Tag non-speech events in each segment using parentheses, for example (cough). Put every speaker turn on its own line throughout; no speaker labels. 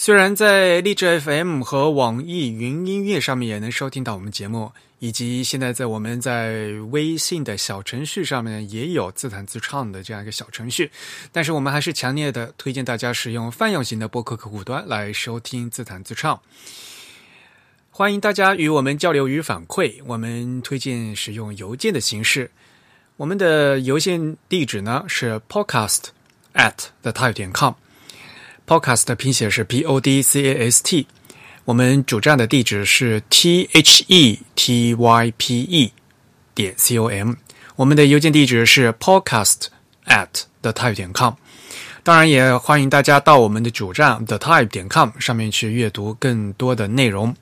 虽然在荔枝 FM 和网易云音乐上面也能收听到我们节目，以及现在在我们在微信的小程序上面也有自弹自唱的这样一个小程序，但是我们还是强烈的推荐大家使用泛用型的播客客户端来收听自弹自唱。欢迎大家与我们交流与反馈，我们推荐使用邮件的形式。我们的邮件地址呢是 podcast at the type 点 com。Podcast 的拼写是 P O D C A S T，我们主站的地址是 T H E T Y P E 点 C O M，我们的邮件地址是 podcast at the type 点 com。当然，也欢迎大家到我们的主站 the type 点 com 上面去阅读更多的内容。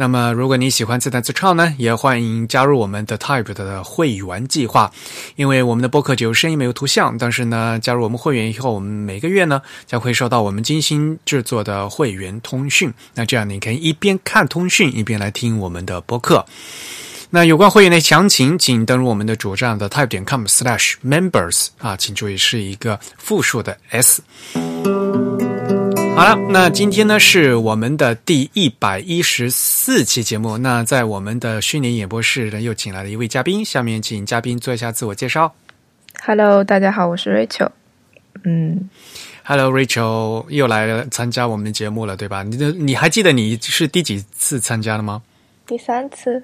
那么，如果你喜欢自弹自唱呢，也欢迎加入我们的 Type 的会员计划。因为我们的播客只有声音没有图像，但是呢，加入我们会员以后，我们每个月呢将会收到我们精心制作的会员通讯。那这样你可以一边看通讯，一边来听我们的播客。那有关会员的详情，请登录我们的主站的 Type 点 com/slash/members 啊，请注意是一个复数的 s。好了，那今天呢是我们的第一百一十四期节目。那在我们的虚拟演播室呢，又请来了一位嘉宾。下面请嘉宾做一下自我介绍。
Hello，大家好，我是 Rachel。嗯
，Hello，Rachel 又来参加我们的节目了，对吧？你的你还记得你是第几次参加了吗？
第三次，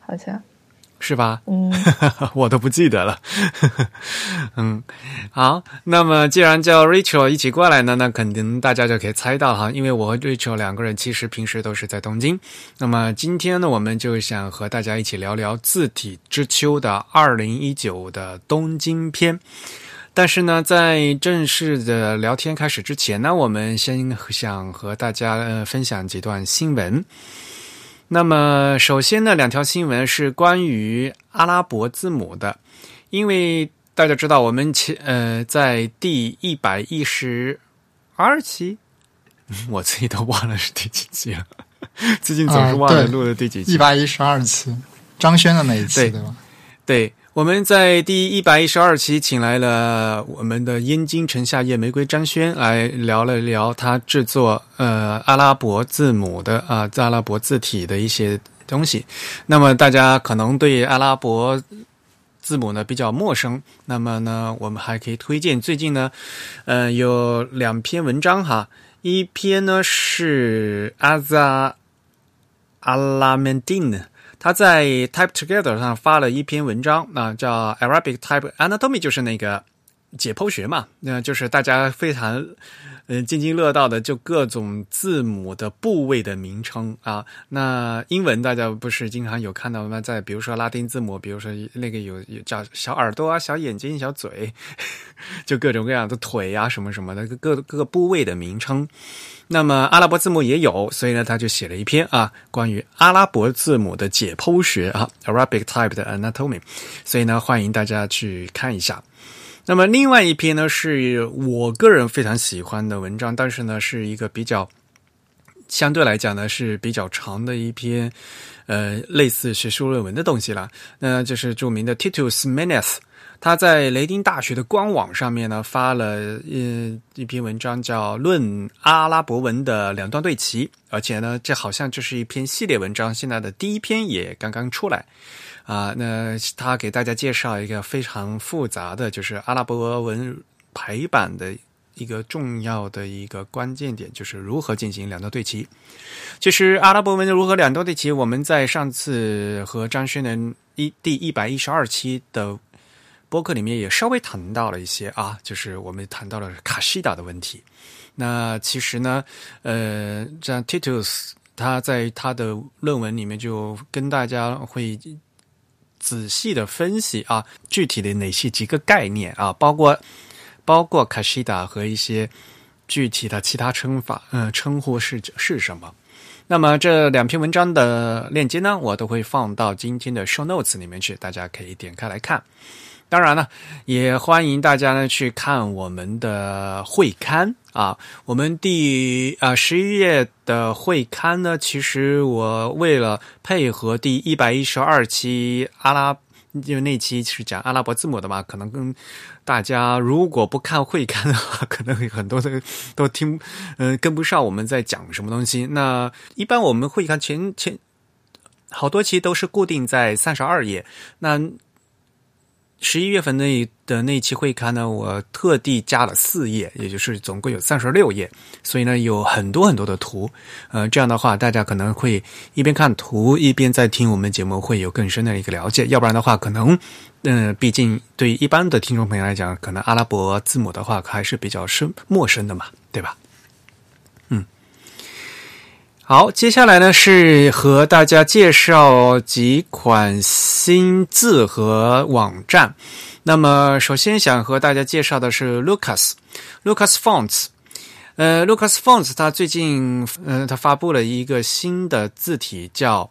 好像。
是吧？
嗯，(laughs)
我都不记得了。(laughs) 嗯，好，那么既然叫 Rachel 一起过来呢，那肯定大家就可以猜到哈，因为我和 Rachel 两个人其实平时都是在东京。那么今天呢，我们就想和大家一起聊聊字体之秋的二零一九的东京篇。但是呢，在正式的聊天开始之前呢，我们先想和大家呃分享几段新闻。那么，首先呢，两条新闻是关于阿拉伯字母的，因为大家知道，我们前呃在第一百一十二期，(laughs) 我自己都忘了是第几期了，(laughs) 最近总是忘了录的第几期。
一百一十二期，张轩的那一期，对吧？
对。我们在第一百一十二期请来了我们的燕京城下夜玫瑰张轩来聊了聊他制作呃阿拉伯字母的啊阿拉伯字体的一些东西。那么大家可能对阿拉伯字母呢比较陌生，那么呢我们还可以推荐最近呢呃有两篇文章哈，一篇呢是阿扎阿拉曼丁。他在 Type Together 上发了一篇文章，啊，叫 Arabic Type Anatomy，就是那个解剖学嘛，那就是大家非常嗯津津乐道的，就各种字母的部位的名称啊。那英文大家不是经常有看到吗？在比如说拉丁字母，比如说那个有有叫小耳朵啊、小眼睛、小嘴，(laughs) 就各种各样的腿啊什么什么的各各个部位的名称。那么阿拉伯字母也有，所以呢，他就写了一篇啊，关于阿拉伯字母的解剖学啊，Arabic Type 的 Anatomy，所以呢，欢迎大家去看一下。那么另外一篇呢，是我个人非常喜欢的文章，但是呢，是一个比较相对来讲呢是比较长的一篇，呃，类似学术论文的东西了。那就是著名的 Titus Menes。他在雷丁大学的官网上面呢发了呃一篇文章，叫《论阿拉伯文的两段对齐》，而且呢，这好像就是一篇系列文章。现在的第一篇也刚刚出来啊。那他给大家介绍一个非常复杂的，就是阿拉伯文排版的一个重要的一个关键点，就是如何进行两段对齐。其实阿拉伯文如何两段对齐，我们在上次和张轩能一第一百一十二期的。播客里面也稍微谈到了一些啊，就是我们谈到了卡西达的问题。那其实呢，呃，像 Titus 他在他的论文里面就跟大家会仔细的分析啊，具体的哪些几个概念啊，包括包括卡西达和一些具体的其他称法，嗯，称呼是是什么。那么这两篇文章的链接呢，我都会放到今天的 show notes 里面去，大家可以点开来看。当然了，也欢迎大家呢去看我们的会刊啊。我们第啊十一月的会刊呢，其实我为了配合第一百一十二期阿拉，因为那期是讲阿拉伯字母的嘛，可能跟大家如果不看会刊的话，可能很多的都听嗯跟不上我们在讲什么东西。那一般我们会刊前前好多期都是固定在三十二页，那。十一月份那的那期会刊呢，我特地加了四页，也就是总共有三十六页，所以呢有很多很多的图，呃，这样的话大家可能会一边看图一边在听我们节目，会有更深的一个了解。要不然的话，可能，嗯，毕竟对一般的听众朋友来讲，可能阿拉伯字母的话还是比较生陌生的嘛，对吧？好，接下来呢是和大家介绍几款新字和网站。那么，首先想和大家介绍的是 Lucas，Lucas Fonts。呃，Lucas Fonts 它最近，呃，它发布了一个新的字体，叫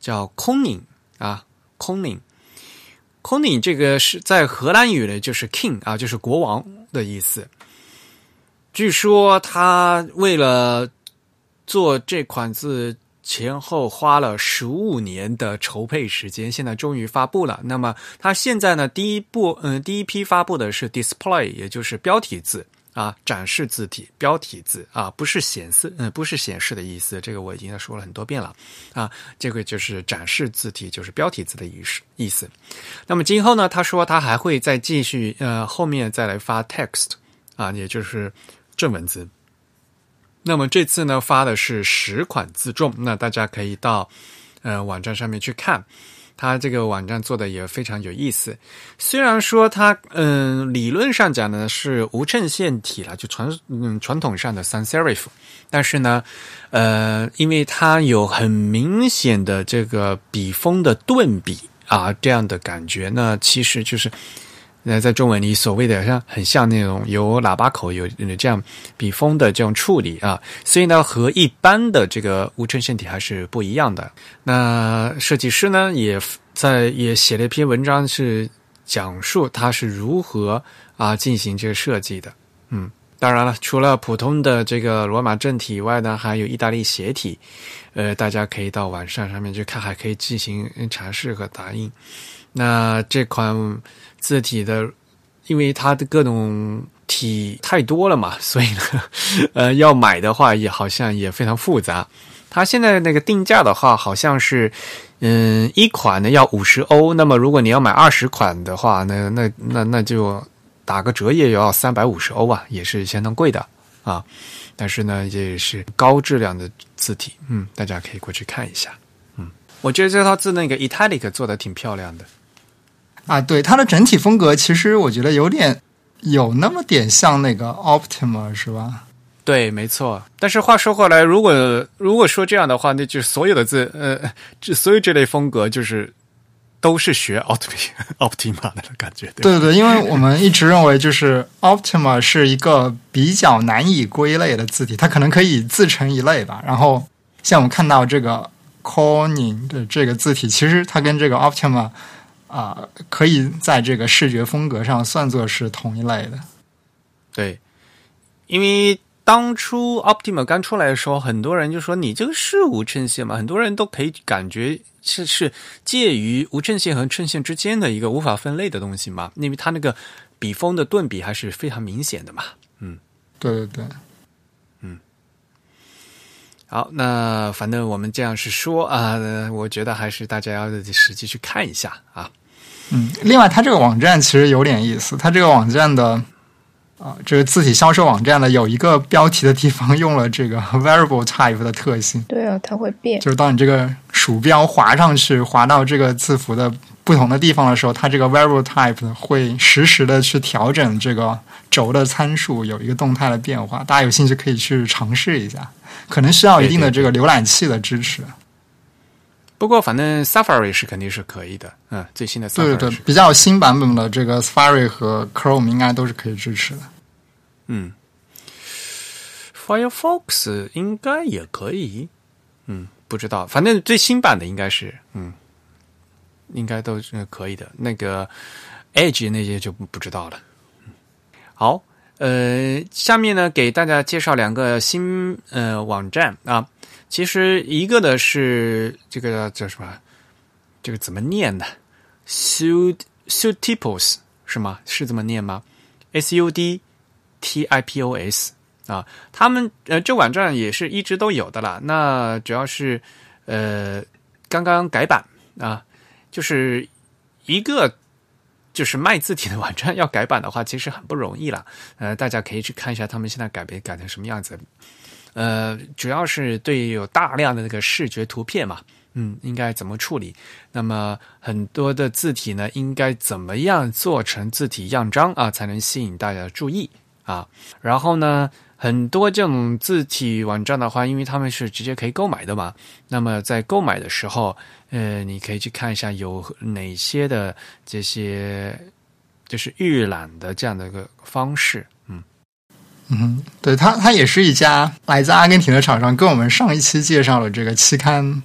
叫 Koning 啊，Koning，Koning 这个是在荷兰语呢，就是 King 啊，就是国王的意思。据说他为了做这款字前后花了十五年的筹备时间，现在终于发布了。那么它现在呢，第一步，嗯，第一批发布的是 display，也就是标题字啊，展示字体，标题字啊，不是显示，嗯，不是显示的意思。这个我已经说了很多遍了啊，这个就是展示字体，就是标题字的意思意思。那么今后呢，他说他还会再继续，呃，后面再来发 text 啊，也就是正文字。那么这次呢，发的是十款自重，那大家可以到呃网站上面去看，它这个网站做的也非常有意思。虽然说它嗯理论上讲呢是无衬线体了，就传嗯传统上的 sans serif，但是呢呃因为它有很明显的这个笔锋的顿笔啊这样的感觉，那其实就是。那在中文里，所谓的像很像那种有喇叭口、有这样笔锋的这种处理啊，所以呢，和一般的这个无衬线体还是不一样的。那设计师呢，也在也写了一篇文章，是讲述他是如何啊进行这个设计的。嗯，当然了，除了普通的这个罗马正体以外呢，还有意大利斜体，呃，大家可以到网上上面去看，还可以进行尝试和打印。那这款。字体的，因为它的各种体太多了嘛，所以呢，呃，要买的话也好像也非常复杂。它现在那个定价的话，好像是，嗯，一款呢要五十欧，那么如果你要买二十款的话，那那那那就打个折也要三百五十欧啊，也是相当贵的啊。但是呢，也是高质量的字体，嗯，大家可以过去看一下。嗯，我觉得这套字那个 italic 做的挺漂亮的。
啊，对它的整体风格，其实我觉得有点有那么点像那个 Optima，是吧？
对，没错。但是话说回来，如果如果说这样的话，那就所有的字，呃，这所有这类风格，就是都是学 (laughs) Optima 的感觉。
对对对，因为我们一直认为，就是 Optima 是一个比较难以归类的字体，它可能可以自成一类吧。然后像我们看到这个 Corning 的这个字体，其实它跟这个 Optima。啊，可以在这个视觉风格上算作是同一类的。
对，因为当初 Optima 刚出来的时候，很多人就说你这个是无衬线嘛，很多人都可以感觉是是介于无衬线和衬线之间的一个无法分类的东西嘛，因为它那个笔锋的顿笔还是非常明显的嘛。嗯，
对对对，
嗯。好，那反正我们这样是说啊，我觉得还是大家要实际去看一下啊。
嗯，另外，它这个网站其实有点意思。它这个网站的啊，这个字体销售网站的有一个标题的地方用了这个 (laughs) variable type 的特性。
对啊，它会变。
就是当你这个鼠标滑上去，滑到这个字符的不同的地方的时候，它这个 variable type 会实时的去调整这个轴的参数，有一个动态的变化。大家有兴趣可以去尝试一下，可能需要一定的这个浏览器的支持。
不过，反正 Safari 是肯定是可以的，嗯，最新的 Safari
对对对，比较新版本的这个 Safari 和 Chrome 应该都是可以支持的。
嗯，Firefox 应该也可以，嗯，不知道，反正最新版的应该是，嗯，应该都是可以的。那个 Edge 那些就不不知道了。好，呃，下面呢给大家介绍两个新呃网站啊。其实一个呢是这个叫什么？这个怎么念呢？Sud Sudtipos 是吗？是这么念吗？S U D T I P O S 啊，他们呃这网站也是一直都有的啦。那主要是呃刚刚改版啊，就是一个就是卖字体的网站要改版的话，其实很不容易了。呃，大家可以去看一下他们现在改变改成什么样子。呃，主要是对于有大量的那个视觉图片嘛，嗯，应该怎么处理？那么很多的字体呢，应该怎么样做成字体样章啊，才能吸引大家的注意啊？然后呢，很多这种字体网站的话，因为他们是直接可以购买的嘛，那么在购买的时候，呃，你可以去看一下有哪些的这些就是预览的这样的一个方式。
嗯，对，它它也是一家来自阿根廷的厂商，跟我们上一期介绍了这个期刊，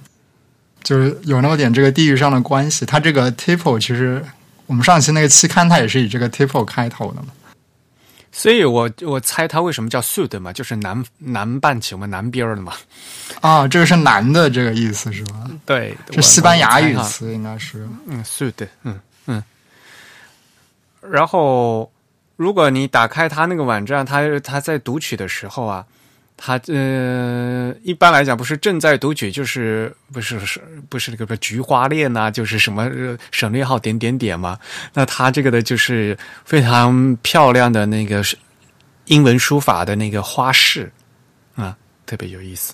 就是有那么点这个地域上的关系。它这个 Tipo 其实我们上期那个期刊，它也是以这个 Tipo 开头的嘛。
所以我我猜它为什么叫 Sud 嘛，就是南南半球嘛，南边的嘛。
啊，这个是南的这个意思是吧？
对，
是西班牙语词，应该是。
嗯，Sud，嗯嗯，然后。如果你打开他那个网站，他他在读取的时候啊，他呃，一般来讲不是正在读取，就是不是是不是那个菊花链呐，就是什么省略号点点点嘛。那他这个的就是非常漂亮的那个英文书法的那个花式啊，特别有意思。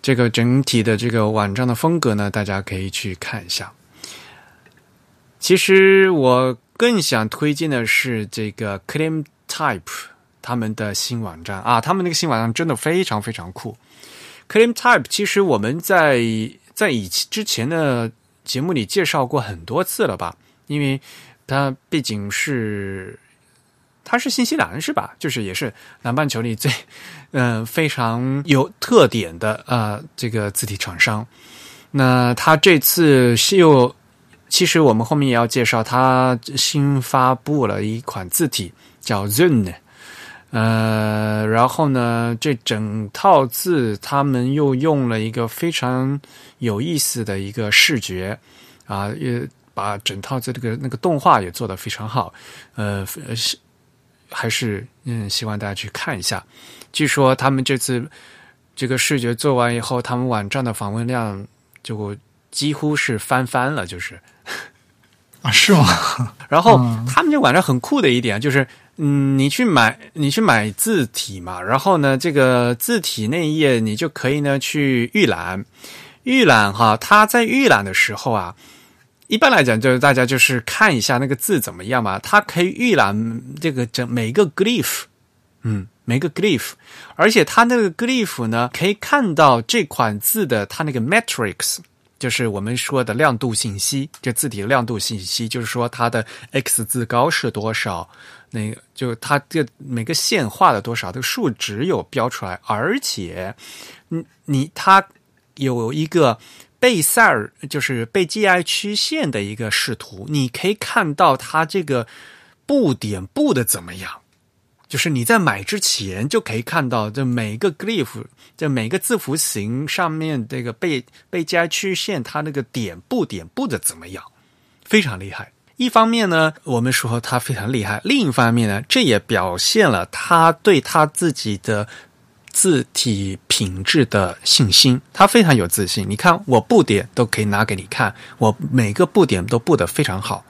这个整体的这个网站的风格呢，大家可以去看一下。其实我。更想推荐的是这个 Claim Type 他们的新网站啊，他们那个新网站真的非常非常酷。Claim Type 其实我们在在以之前的节目里介绍过很多次了吧？因为它毕竟是它是新西兰是吧？就是也是南半球里最嗯 (laughs) 非常有特点的啊这个字体厂商。那他这次是又。其实我们后面也要介绍，它新发布了一款字体叫 Zune，呃，然后呢，这整套字他们又用了一个非常有意思的一个视觉啊，也把整套字这个那个动画也做得非常好，呃，是还是嗯，希望大家去看一下。据说他们这次这个视觉做完以后，他们网站的访问量就几乎是翻番了，就是。
啊，是吗？(laughs)
然后他们这网站很酷的一点就是，嗯，你去买，你去买字体嘛，然后呢，这个字体那一页你就可以呢去预览，预览哈，它在预览的时候啊，一般来讲就是大家就是看一下那个字怎么样嘛，它可以预览这个整每个 glyph，嗯，每个 glyph，而且它那个 glyph 呢，可以看到这款字的它那个 matrix。就是我们说的亮度信息，这字体的亮度信息，就是说它的 x 字高是多少，那个就它这每个线画了多少，这个数值有标出来，而且，你你它有一个贝塞尔，就是贝基埃曲线的一个视图，你可以看到它这个布点布的怎么样。就是你在买之前就可以看到，这每个 glyph，这每个字符形上面这个被被加曲线，它那个点布点布的怎么样，非常厉害。一方面呢，我们说它非常厉害；另一方面呢，这也表现了他对他自己的字体品质的信心。他非常有自信。你看，我布点都可以拿给你看，我每个布点都布的非常好。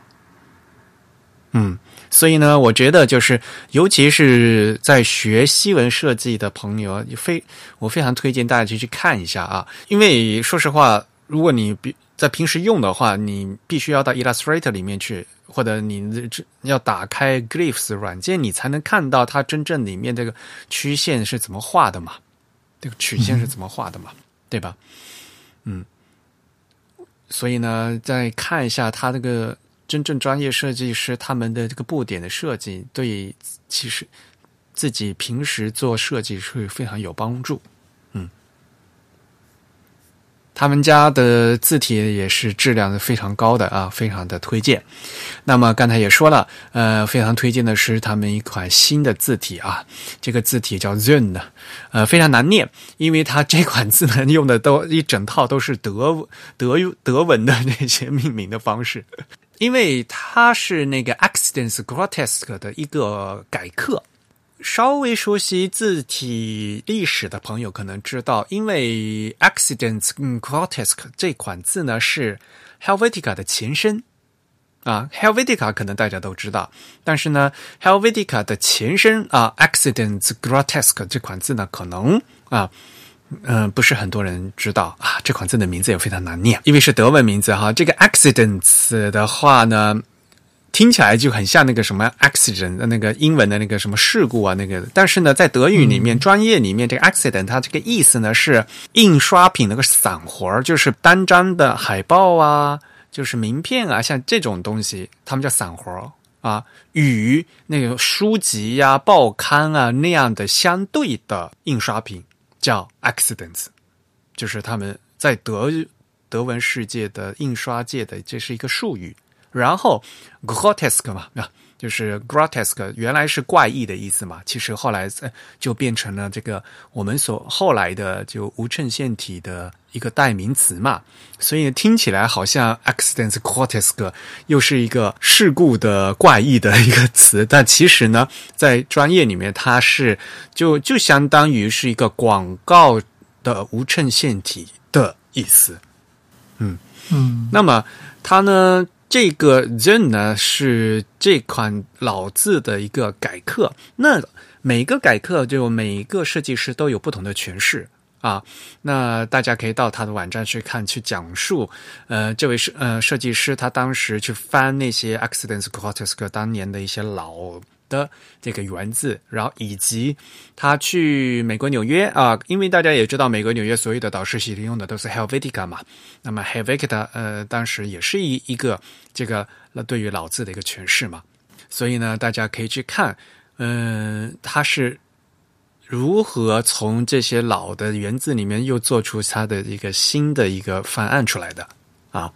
嗯。所以呢，我觉得就是，尤其是在学西文设计的朋友，非我非常推荐大家去去看一下啊。因为说实话，如果你比在平时用的话，你必须要到 Illustrator 里面去，或者你这要打开 Glyphs 软件，你才能看到它真正里面这个曲线是怎么画的嘛，这个曲线是怎么画的嘛，对吧？嗯。所以呢，再看一下它这个。真正专业设计师他们的这个布点的设计，对其实自己平时做设计是非常有帮助。嗯，他们家的字体也是质量非常高的啊，非常的推荐。那么刚才也说了，呃，非常推荐的是他们一款新的字体啊，这个字体叫 Zen 的，呃，非常难念，因为它这款字呢用的都一整套都是德德德文的那些命名的方式，因为它是那个 Accidents Grotesque 的一个改刻。稍微熟悉字体历史的朋友可能知道，因为 accidents grotesque 这款字呢是 Helvetica 的前身啊，Helvetica 可能大家都知道，但是呢，Helvetica 的前身啊，accidents grotesque 这款字呢可能啊，嗯，不是很多人知道啊，这款字的名字也非常难念，因为是德文名字哈。这个 accidents 的话呢。听起来就很像那个什么 accident 那个英文的那个什么事故啊，那个。但是呢，在德语里面，专业里面，这个 accident 它这个意思呢是印刷品那个散活儿就是单张的海报啊，就是名片啊，像这种东西，他们叫散活啊，与那个书籍呀、报刊啊那样的相对的印刷品叫 accidents，就是他们在德德文世界的印刷界的这是一个术语。然后，grotesque 嘛，啊，就是 grotesque，原来是怪异的意思嘛，其实后来就变成了这个我们所后来的就无衬线体的一个代名词嘛，所以听起来好像 accidents grotesque 又是一个事故的怪异的一个词，但其实呢，在专业里面它是就就相当于是一个广告的无衬线体的意思，嗯。
嗯，
那么它呢？这个 Zen 呢是这款老字的一个改刻，那每个改刻就每一个设计师都有不同的诠释啊。那大家可以到他的网站去看，去讲述。呃，这位设呃设计师他当时去翻那些 Accidents Cortes 当年的一些老。的这个原字，然后以及他去美国纽约啊，因为大家也知道，美国纽约所有的导师系里用的都是 Helvetica 嘛。那么 Helvetica 呃，当时也是一一个这个对于老字的一个诠释嘛。所以呢，大家可以去看，嗯，他是如何从这些老的原字里面又做出他的一个新的一个方案出来的啊。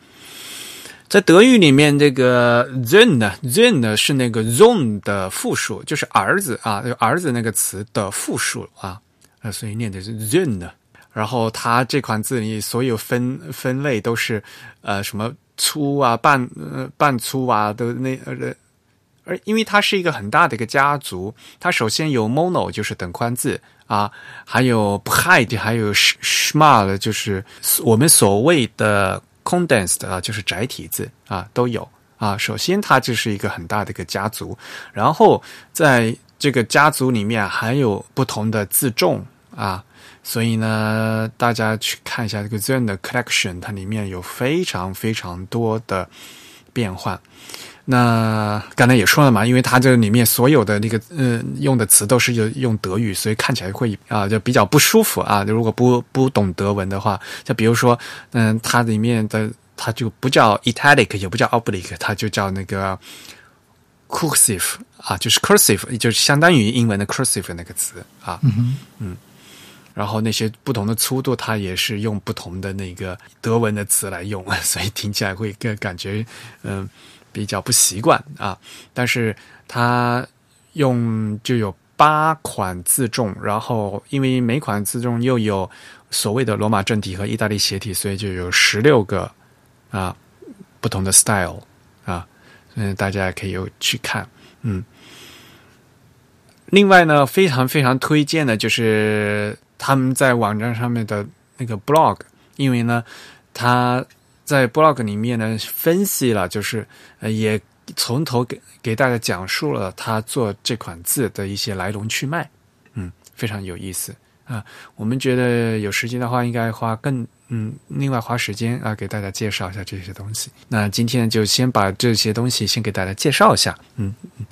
在德语里面，这个 Zen 呢，Zen 呢是那个 Zon 的复数，就是儿子啊，儿子那个词的复数啊，呃，所以念的是 Zen 呢。然后它这款字里所有分分类都是呃什么粗啊、半呃半粗啊，都那呃，而因为它是一个很大的一个家族，它首先有 Mono 就是等宽字啊，还有 p h i d 还有 Small 就是我们所谓的。Condensed 啊，就是窄体字啊，都有啊。首先，它就是一个很大的一个家族，然后在这个家族里面还有不同的字重啊，所以呢，大家去看一下这个 Zen 的 collection，它里面有非常非常多的变换。那刚才也说了嘛，因为它这里面所有的那个嗯用的词都是用用德语，所以看起来会啊就比较不舒服啊。如果不不懂德文的话，就比如说嗯，它里面的它就不叫 italic，也不叫 oblique，它就叫那个 cursive 啊，就是 cursive，就是相当于英文的 cursive 那个词啊。
嗯
嗯，然后那些不同的粗度，它也是用不同的那个德文的词来用，(laughs) 所以听起来会更感觉嗯。比较不习惯啊，但是它用就有八款字重，然后因为每款字重又有所谓的罗马正体和意大利斜体，所以就有十六个啊不同的 style 啊，嗯，大家可以有去看，嗯。另外呢，非常非常推荐的就是他们在网站上面的那个 blog，因为呢，它。在 blog 里面呢，分析了，就是呃，也从头给给大家讲述了他做这款字的一些来龙去脉，嗯，非常有意思啊。我们觉得有时间的话，应该花更嗯，另外花时间啊，给大家介绍一下这些东西。那今天就先把这些东西先给大家介绍一下，嗯嗯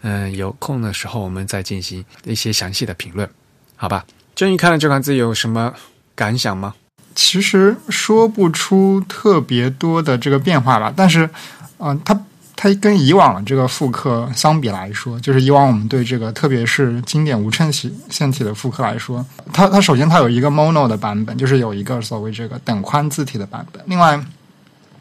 嗯，有空的时候我们再进行一些详细的评论，好吧？终于看了这款字有什么感想吗？
其实说不出特别多的这个变化吧，但是，嗯，它它跟以往的这个复刻相比来说，就是以往我们对这个特别是经典无衬线体的复刻来说，它它首先它有一个 mono 的版本，就是有一个所谓这个等宽字体的版本。另外，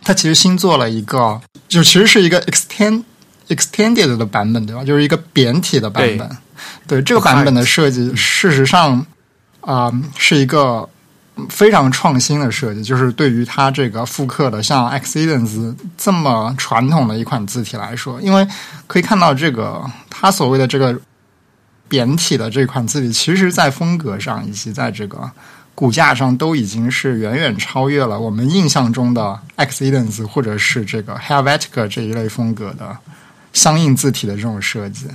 它其实新做了一个，就其实是一个 extend extended 的版本，对吧？就是一个扁体的版本。对这个版本的设计，事实上啊是一个。非常创新的设计，就是对于它这个复刻的像 Accidents 这么传统的一款字体来说，因为可以看到这个它所谓的这个扁体的这款字体，其实，在风格上以及在这个骨架上都已经是远远超越了我们印象中的 Accidents 或者是这个 Helvetica 这一类风格的相应字体的这种设计。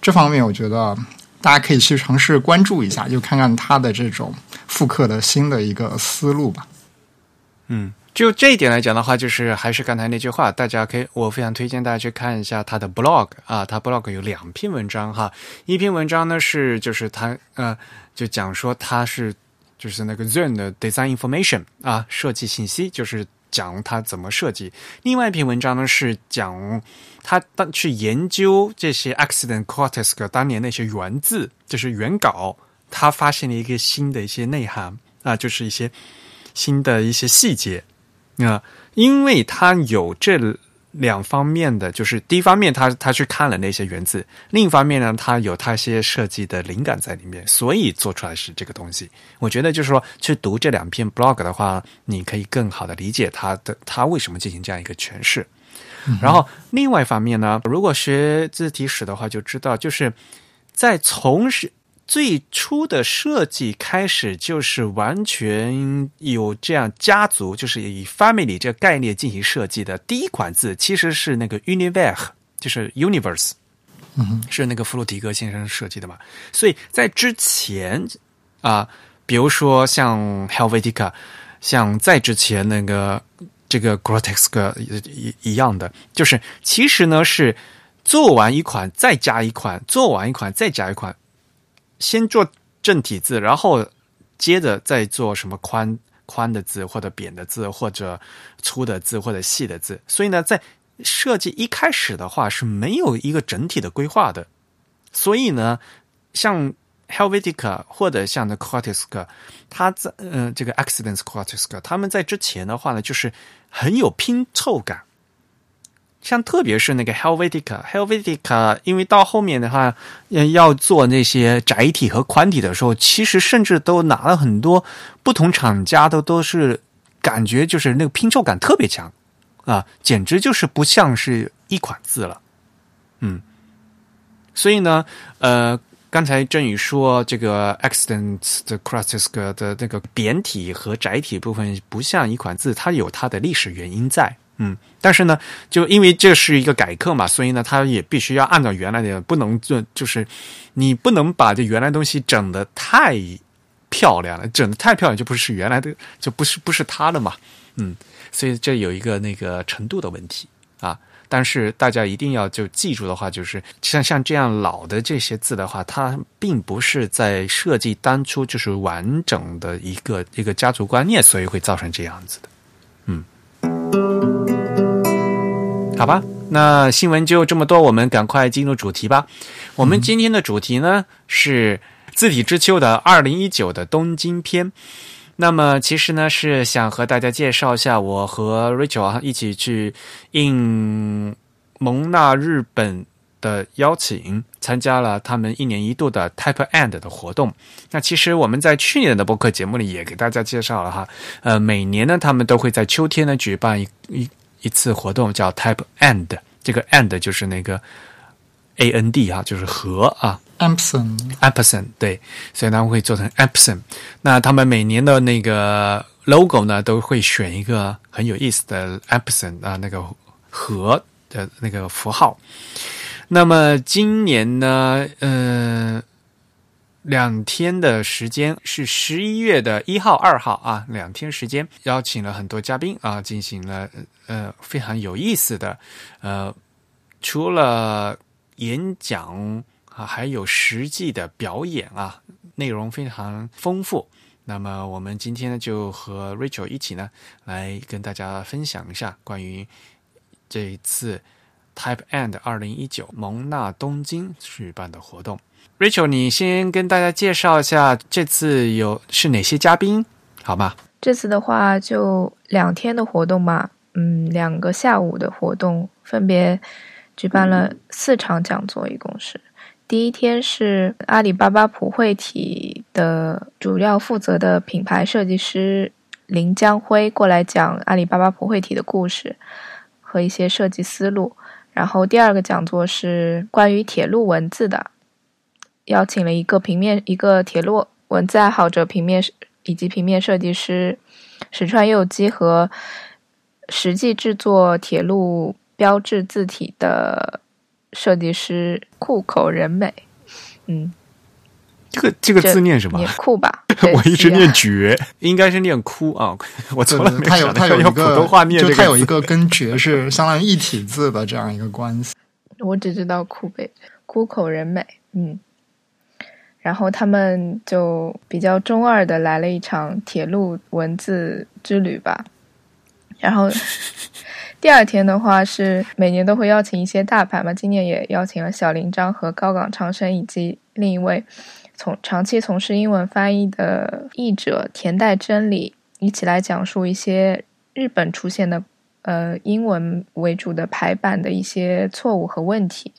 这方面，我觉得。大家可以去尝试关注一下，就看看他的这种复刻的新的一个思路吧。
嗯，就这一点来讲的话，就是还是刚才那句话，大家可以，我非常推荐大家去看一下他的 blog 啊，他 blog 有两篇文章哈，一篇文章呢是就是他呃就讲说他是就是那个 Zen 的 design information 啊设计信息，就是讲他怎么设计；另外一篇文章呢是讲。他当去研究这些 accident cortex 当年那些原字，就是原稿，他发现了一个新的一些内涵啊，就是一些新的一些细节啊，因为他有这两方面的，就是第一方面，他他去看了那些原字；另一方面呢，他有他一些设计的灵感在里面，所以做出来是这个东西。我觉得就是说，去读这两篇 blog 的话，你可以更好的理解他的他为什么进行这样一个诠释。然后，另外一方面呢，如果学字体史的话，就知道，就是在从事最初的设计开始，就是完全有这样家族，就是以 family 这个概念进行设计的第一款字，其实是那个 universe，就是 universe，
嗯，
是那个弗鲁迪格先生设计的嘛。所以在之前啊，比如说像 Helvetica，像在之前那个。这个 grotesque 一一样的，就是其实呢是做完一款再加一款，做完一款再加一款，先做正体字，然后接着再做什么宽宽的字或者扁的字或者粗的字或者细的字。所以呢，在设计一开始的话是没有一个整体的规划的。所以呢，像。Helvetica 或者像那 Cortisca，它在呃这个 Accidents Cortisca，他们在之前的话呢，就是很有拼凑感。像特别是那个 Helvetica，Helvetica，因为到后面的话要做那些窄体和宽体的时候，其实甚至都拿了很多不同厂家的，都是感觉就是那个拼凑感特别强啊，简直就是不像是一款字了。嗯，所以呢，呃。刚才振宇说，这个 accident 的 c r o s s 的那个扁体和窄体部分不像一款字，它有它的历史原因在。嗯，但是呢，就因为这是一个改刻嘛，所以呢，它也必须要按照原来的，不能就就是你不能把这原来东西整的太漂亮了，整的太漂亮就不是原来的，就不是不是它的嘛。嗯，所以这有一个那个程度的问题啊。但是大家一定要就记住的话，就是像像这样老的这些字的话，它并不是在设计当初就是完整的一个一个家族观念，所以会造成这样子的。嗯，好吧，那新闻就这么多，我们赶快进入主题吧。我们今天的主题呢是字体之秋的二零一九的东京篇。那么其实呢，是想和大家介绍一下，我和 Rachel 啊一起去应蒙纳日本的邀请，参加了他们一年一度的 Type And 的活动。那其实我们在去年的播客节目里也给大家介绍了哈，呃，每年呢，他们都会在秋天呢举办一一一次活动，叫 Type And。这个 And 就是那个 A N D 啊，就是和啊。
Epson，Epson，
对，所以他们会做成 Epson。那他们每年的那个 logo 呢，都会选一个很有意思的 Epson 啊，那个和的那个符号。那么今年呢，呃，两天的时间是十一月的一号、二号啊，两天时间，邀请了很多嘉宾啊，进行了呃非常有意思的呃，除了演讲。啊，还有实际的表演啊，内容非常丰富。那么我们今天呢，就和 Rachel 一起呢，来跟大家分享一下关于这一次 Type and 二零一九蒙纳东京举办的活动。Rachel，你先跟大家介绍一下这次有是哪些嘉宾，好吗？
这次的话就两天的活动嘛，嗯，两个下午的活动，分别举办了四场讲座，一共是。第一天是阿里巴巴普惠体的主要负责的品牌设计师林江辉过来讲阿里巴巴普惠体的故事和一些设计思路。然后第二个讲座是关于铁路文字的，邀请了一个平面一个铁路文字爱好者平面以及平面设计师石川佑基和实际制作铁路标志字体的。设计师酷口人美，嗯，
这个这个字念什么？
念酷吧？(laughs)
我一直念绝，应该是念哭啊！我从来没
他有他有
一个普通话念，
就他有一个跟绝是相当于一体字的这样一个关系。
我只知道酷北酷口人美，嗯，然后他们就比较中二的来了一场铁路文字之旅吧，然后。第二天的话是每年都会邀请一些大牌嘛，今年也邀请了小林章和高岗长生以及另一位从长期从事英文翻译的译者田代真理一起来讲述一些日本出现的呃英文为主的排版的一些错误和问题，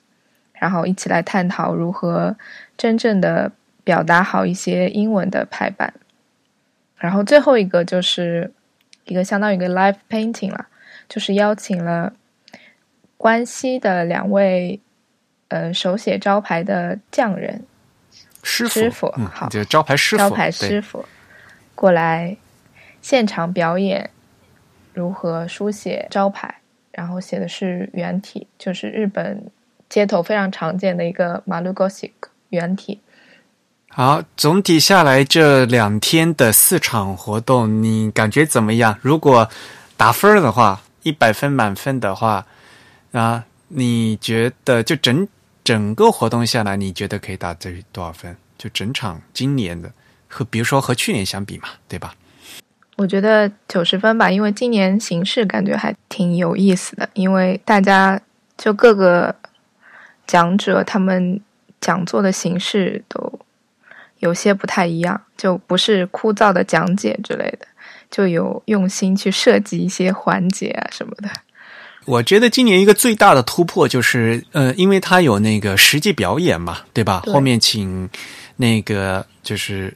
然后一起来探讨如何真正的表达好一些英文的排版。然后最后一个就是一个相当于一个 live painting 了。就是邀请了关西的两位，呃，手写招牌的匠人
师
傅，师傅，
好，就招牌师傅，
招牌师傅过来现场表演如何书写招牌，然后写的是原体，就是日本街头非常常见的一个马路 gothic 圆体。
好，总体下来这两天的四场活动，你感觉怎么样？如果打分的话？一百分满分的话，啊，你觉得就整整个活动下来，你觉得可以打这多少分？就整场今年的和比如说和去年相比嘛，对吧？
我觉得九十分吧，因为今年形式感觉还挺有意思的，因为大家就各个讲者他们讲座的形式都有些不太一样，就不是枯燥的讲解之类的。就有用心去设计一些环节啊什么的。
我觉得今年一个最大的突破就是，呃，因为他有那个实际表演嘛，对吧？后面请那个就是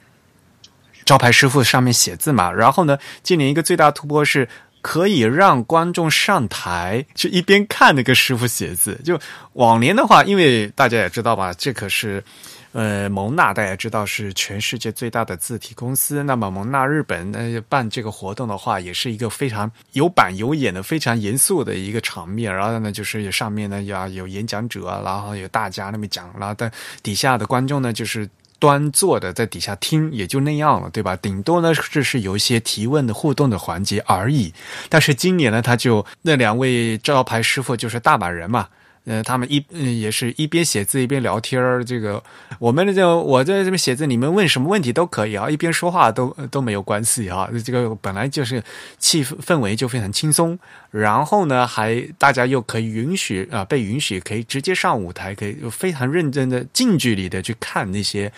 招牌师傅上面写字嘛。然后呢，今年一个最大突破是可以让观众上台，去一边看那个师傅写字。就往年的话，因为大家也知道吧，这可是。呃，蒙纳大家知道是全世界最大的字体公司。那么蒙纳日本呃办这个活动的话，也是一个非常有板有眼的、非常严肃的一个场面。然后呢，就是上面呢要有演讲者，然后有大家那么讲，然后但底下的观众呢就是端坐的在底下听，也就那样了，对吧？顶多呢这是有一些提问的互动的环节而已。但是今年呢，他就那两位招牌师傅就是大阪人嘛。呃，他们一嗯也是一边写字一边聊天儿。这个我们就我在这边写字，你们问什么问题都可以啊，一边说话都都没有关系啊。这个本来就是气氛氛围就非常轻松，然后呢，还大家又可以允许啊，被允许可以直接上舞台，可以非常认真的近距离的去看那些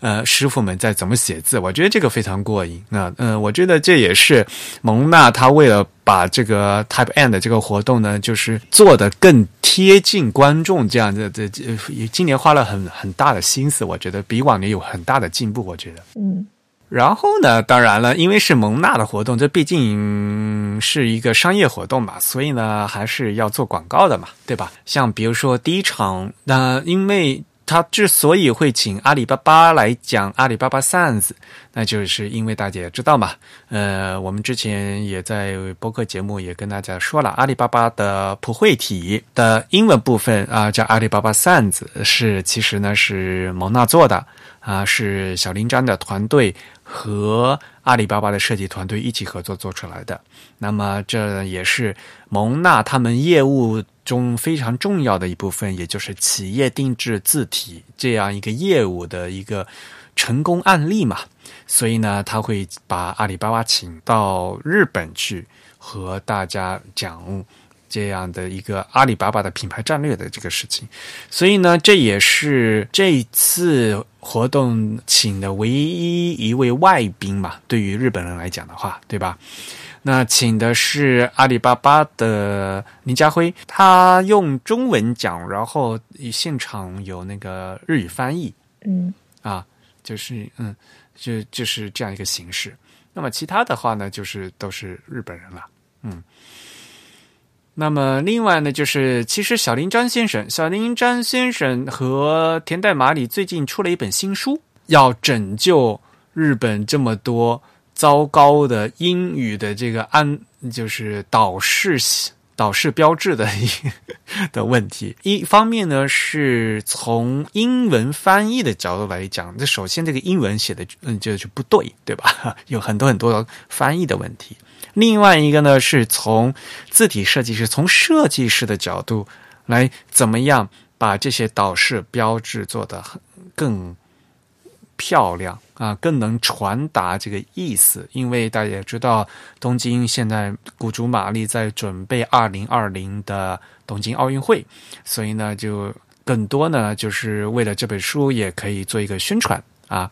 呃师傅们在怎么写字。我觉得这个非常过瘾。那嗯，我觉得这也是蒙娜他为了。把这个 Type N 的这个活动呢，就是做的更贴近观众，这样的这这今年花了很很大的心思，我觉得比往年有很大的进步，我觉得。
嗯。
然后呢，当然了，因为是蒙纳的活动，这毕竟是一个商业活动嘛，所以呢，还是要做广告的嘛，对吧？像比如说第一场，那因为。他之所以会请阿里巴巴来讲阿里巴巴 Sans，那就是因为大家也知道嘛，呃，我们之前也在播客节目也跟大家说了，阿里巴巴的普惠体的英文部分啊，叫阿里巴巴 Sans，是其实呢是蒙纳做的啊，是小林章的团队和阿里巴巴的设计团队一起合作做出来的。那么这也是蒙纳他们业务。中非常重要的一部分，也就是企业定制字体这样一个业务的一个成功案例嘛，所以呢，他会把阿里巴巴请到日本去和大家讲这样的一个阿里巴巴的品牌战略的这个事情，所以呢，这也是这一次活动请的唯一一位外宾嘛。对于日本人来讲的话，对吧？那请的是阿里巴巴的林家辉，他用中文讲，然后现场有那个日语翻译，
嗯
啊，就是嗯，就就是这样一个形式。那么其他的话呢，就是都是日本人了，嗯。那么，另外呢，就是其实小林张先生，小林张先生和田代马里最近出了一本新书，要拯救日本这么多糟糕的英语的这个安，就是导式导式标志的一的问题。一方面呢，是从英文翻译的角度来讲，这首先这个英文写的嗯就是不对，对吧？(laughs) 有很多很多翻译的问题。另外一个呢，是从字体设计师、从设计师的角度来怎么样把这些导式标志做得更漂亮啊，更能传达这个意思。因为大家也知道，东京现在古竹玛丽在准备二零二零的东京奥运会，所以呢，就更多呢，就是为了这本书也可以做一个宣传啊。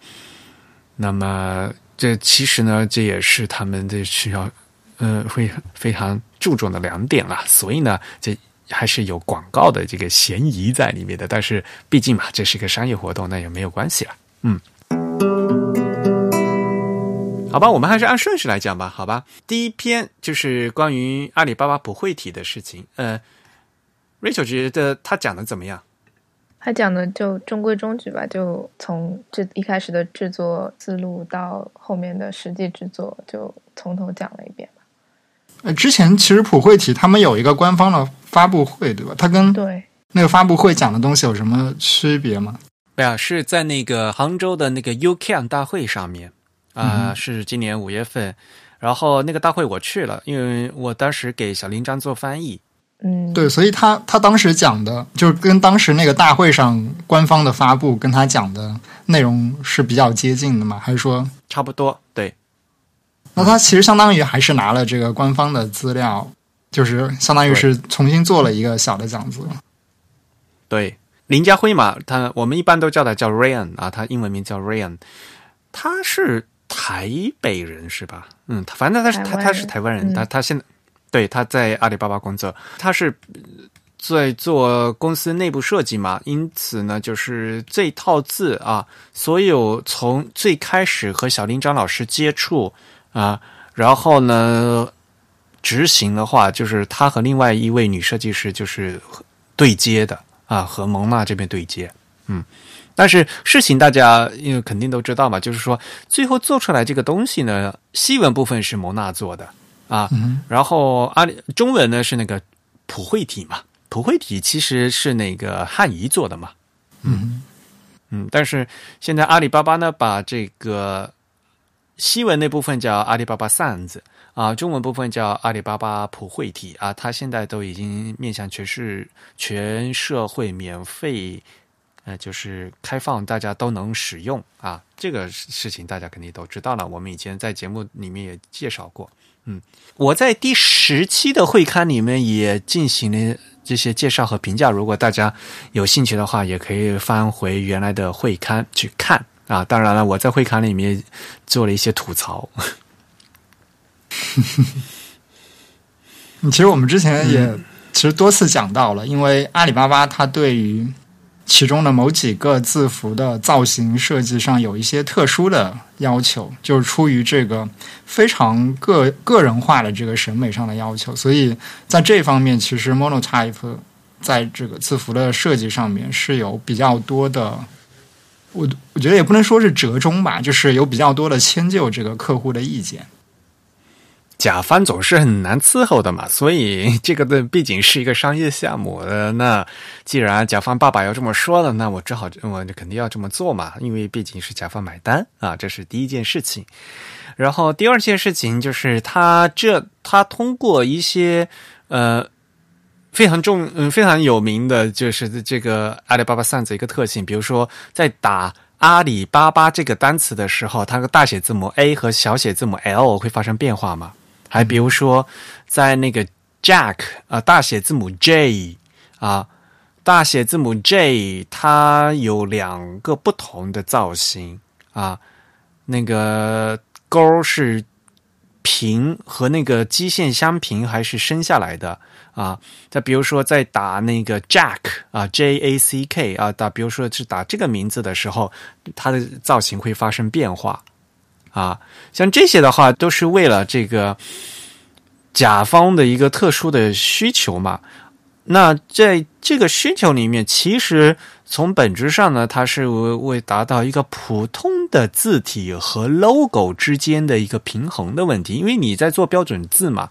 那么，这其实呢，这也是他们的需要。呃，会非常注重的两点了，所以呢，这还是有广告的这个嫌疑在里面的。但是毕竟嘛，这是一个商业活动，那也没有关系了。嗯，好吧，我们还是按顺序来讲吧。好吧，第一篇就是关于阿里巴巴不会体的事情。呃，Rachel 觉得他讲的怎么样？
他讲的就中规中矩吧，就从这一开始的制作思路到后面的实际制作，就从头讲了一遍。
呃，之前其实普惠体他们有一个官方的发布会，对吧？它跟
对
那个发布会讲的东西有什么区别吗？
对啊，是在那个杭州的那个 UCAN 大会上面啊，是今年五月份。然后那个大会我去了，因为我当时给小林章做翻译。
嗯，
对，所以他他当时讲的，就是跟当时那个大会上官方的发布跟他讲的内容是比较接近的嘛？还是说
差不多？对。
那他其实相当于还是拿了这个官方的资料，就是相当于是重新做了一个小的讲座。
对，林家辉嘛，他我们一般都叫他叫 Ryan 啊，他英文名叫 Ryan，他是台北人是吧？嗯，反正他是他他是台湾人，他他现在对他在阿里巴巴工作，他是在做公司内部设计嘛，因此呢，就是这套字啊，所有从最开始和小林张老师接触。啊，然后呢，执行的话就是他和另外一位女设计师就是对接的啊，和蒙娜这边对接，嗯，但是事情大家因为肯定都知道嘛，就是说最后做出来这个东西呢，西文部分是蒙娜做的啊，然后阿里中文呢是那个普惠体嘛，普惠体其实是那个汉仪做的嘛，
嗯
嗯，但是现在阿里巴巴呢把这个。西文那部分叫阿里巴巴 Sans 啊，中文部分叫阿里巴巴普惠体啊，它现在都已经面向全市全社会免费，呃，就是开放，大家都能使用啊。这个事情大家肯定都知道了，我们以前在节目里面也介绍过。嗯，我在第十期的会刊里面也进行了这些介绍和评价，如果大家有兴趣的话，也可以翻回原来的会刊去看。啊，当然了，我在会刊里面做了一些吐槽。(laughs)
其实我们之前也其实多次讲到了，因为阿里巴巴它对于其中的某几个字符的造型设计上有一些特殊的要求，就是出于这个非常个个人化的这个审美上的要求，所以在这方面，其实 Monotype 在这个字符的设计上面是有比较多的。我我觉得也不能说是折中吧，就是有比较多的迁就这个客户的意见。
甲方总是很难伺候的嘛，所以 (laughs) 这个的毕竟是一个商业项目。呃，那既然甲方爸爸要这么说了，那我只好我肯定要这么做嘛，因为毕竟是甲方买单啊，这是第一件事情。然后第二件事情就是他这他通过一些呃。非常重，嗯，非常有名的就是这个阿里巴巴 Sans 一个特性，比如说在打阿里巴巴这个单词的时候，它的大写字母 A 和小写字母 L 会发生变化吗？还比如说在那个 Jack 啊，大写字母 J 啊，大写字母 J 它有两个不同的造型啊，那个勾是平和那个基线相平还是升下来的啊？再比如说在打那个 Jack 啊，J A C K 啊，打比如说是打这个名字的时候，它的造型会发生变化啊。像这些的话，都是为了这个甲方的一个特殊的需求嘛。那在这个需求里面，其实从本质上呢，它是为为达到一个普通的字体和 logo 之间的一个平衡的问题。因为你在做标准字嘛，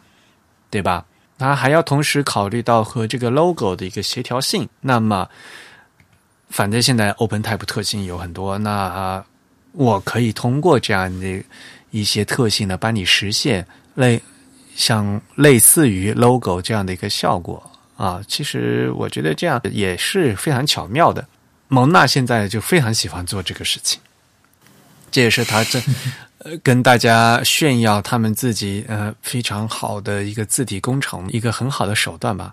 对吧？它还要同时考虑到和这个 logo 的一个协调性。那么，反正现在 OpenType 特性有很多，那我可以通过这样的一些特性呢，帮你实现类像类似于 logo 这样的一个效果。啊，其实我觉得这样也是非常巧妙的。蒙娜现在就非常喜欢做这个事情，这也是他这 (laughs) 呃跟大家炫耀他们自己呃非常好的一个字体工程一个很好的手段吧。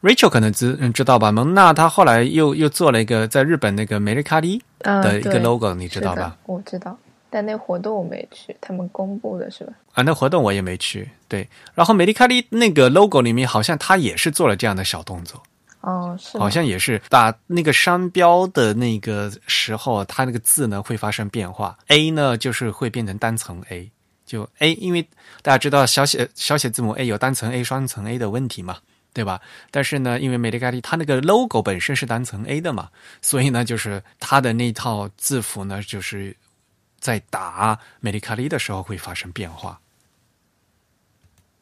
Rachel 可能知知道吧？蒙娜她后来又又做了一个在日本那个美丽卡利的一个 logo，你知道吧？
我知道。但那活动我没去，他们公布的是吧？
啊，那活动我也没去。对，然后美丽卡利那个 logo 里面好像他也是做了这样的小动作。
哦，是。
好像也是打那个商标的那个时候，它那个字呢会发生变化。A 呢就是会变成单层 A，就 A，因为大家知道小写小写字母 A 有单层 A、双层 A 的问题嘛，对吧？但是呢，因为美丽卡利它那个 logo 本身是单层 A 的嘛，所以呢，就是它的那套字符呢就是。在打美丽卡利的时候会发生变化，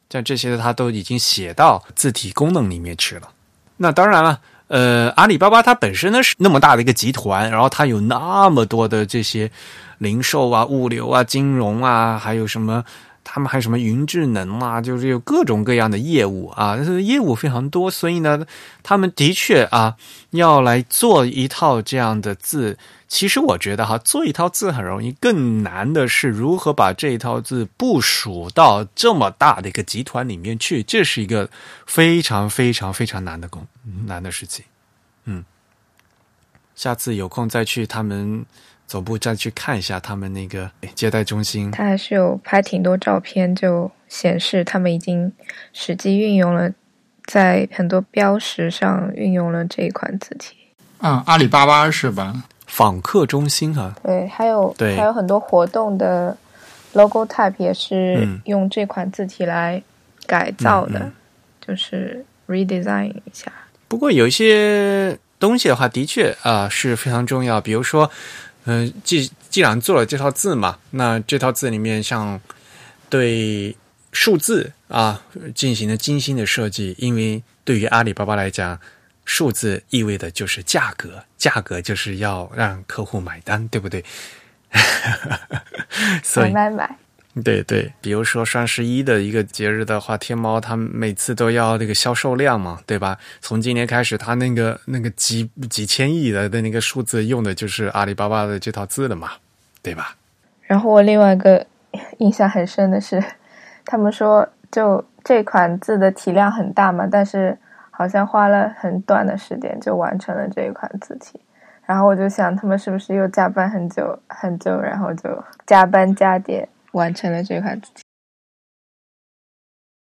像这些他都已经写到字体功能里面去了。那当然了，呃，阿里巴巴它本身呢是那么大的一个集团，然后它有那么多的这些零售啊、物流啊、金融啊，还有什么。他们还有什么云智能啊？就是有各种各样的业务啊，业务非常多，所以呢，他们的确啊，要来做一套这样的字。其实我觉得哈，做一套字很容易，更难的是如何把这一套字部署到这么大的一个集团里面去，这是一个非常非常非常难的工难的事情。嗯，下次有空再去他们。总部再去看一下他们那个接待中心，
他还是有拍挺多照片，就显示他们已经实际运用了，在很多标识上运用了这一款字体。
嗯，阿里巴巴是吧？
访客中心啊，
对，还有对，还有很多活动的 logo type 也是用这款字体来改造的，就是 redesign 一下。
不过有一些东西的话，的确啊是非常重要，比如说。嗯，既既然做了这套字嘛，那这套字里面像对数字啊进行了精心的设计，因为对于阿里巴巴来讲，数字意味的就是价格，价格就是要让客户买单，对不对？(laughs) 所以
买买。
对对，比如说双十一的一个节日的话，天猫它每次都要那个销售量嘛，对吧？从今年开始，它那个那个几几千亿的的那个数字用的就是阿里巴巴的这套字了嘛，对吧？
然后我另外一个印象很深的是，他们说就这款字的体量很大嘛，但是好像花了很短的时间就完成了这一款字体。然后我就想，他们是不是又加班很久很久，然后就加班加点。完成了这款字体，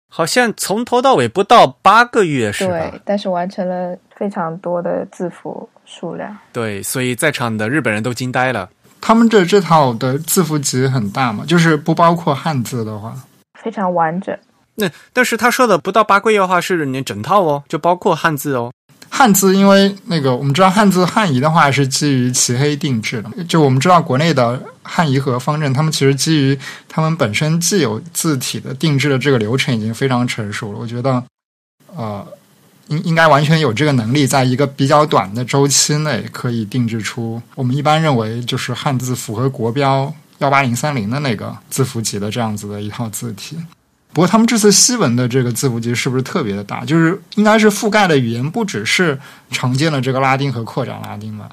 好像从头到尾不到八个月是吧？
对，但是完成了非常多的字符数量。
对，所以在场的日本人都惊呆了。
他们这这套的字符集很大嘛，就是不包括汉字的话，
非常完整。
那但是他说的不到八个月的话，是你整套哦，就包括汉字哦。
汉字，因为那个我们知道汉字汉仪的话是基于齐黑定制的，就我们知道国内的汉仪和方正，他们其实基于他们本身既有字体的定制的这个流程已经非常成熟了。我觉得，呃，应应该完全有这个能力，在一个比较短的周期内可以定制出我们一般认为就是汉字符合国标幺八零三零的那个字符集的这样子的一套字体。不过他们这次西文的这个字符集是不是特别的大？就是应该是覆盖的语言不只是常见的这个拉丁和扩展拉丁吧？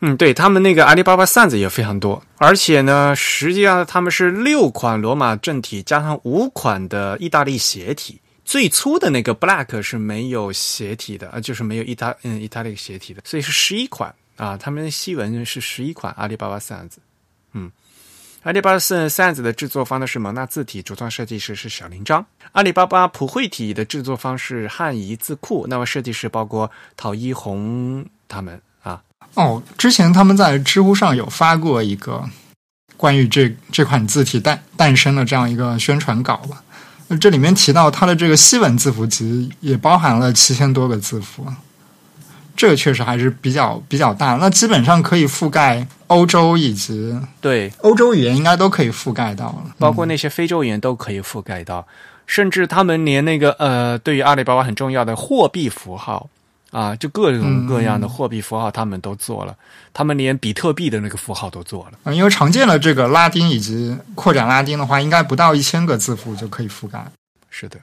嗯，对他们那个阿里巴巴扇子也非常多，而且呢，实际上他们是六款罗马正体加上五款的意大利斜体，最粗的那个 black 是没有斜体的啊，就是没有意大嗯意大利斜体的，所以是十一款啊。他们西文是十一款阿里巴巴扇子，嗯，阿里巴巴扇扇子的制作方呢是蒙纳字体，主创设计师是小林章。阿里巴巴普惠体的制作方是汉仪字库，那么设计师包括陶一红他们啊。
哦，之前他们在知乎上有发过一个关于这这款字体诞诞生的这样一个宣传稿吧。那这里面提到它的这个西文字符集也包含了七千多个字符，这个确实还是比较比较大。那基本上可以覆盖欧洲以及
对，
欧洲语言应该都可以覆盖到了，
包括那些非洲语言都可以覆盖到，甚至他们连那个呃，对于阿里巴巴很重要的货币符号啊，就各种各样的货币符号，他们都做了。他们连比特币的那个符号都做了。
嗯，因为常见的这个拉丁以及扩展拉丁的话，应该不到一千个字符就可以覆盖。
是的，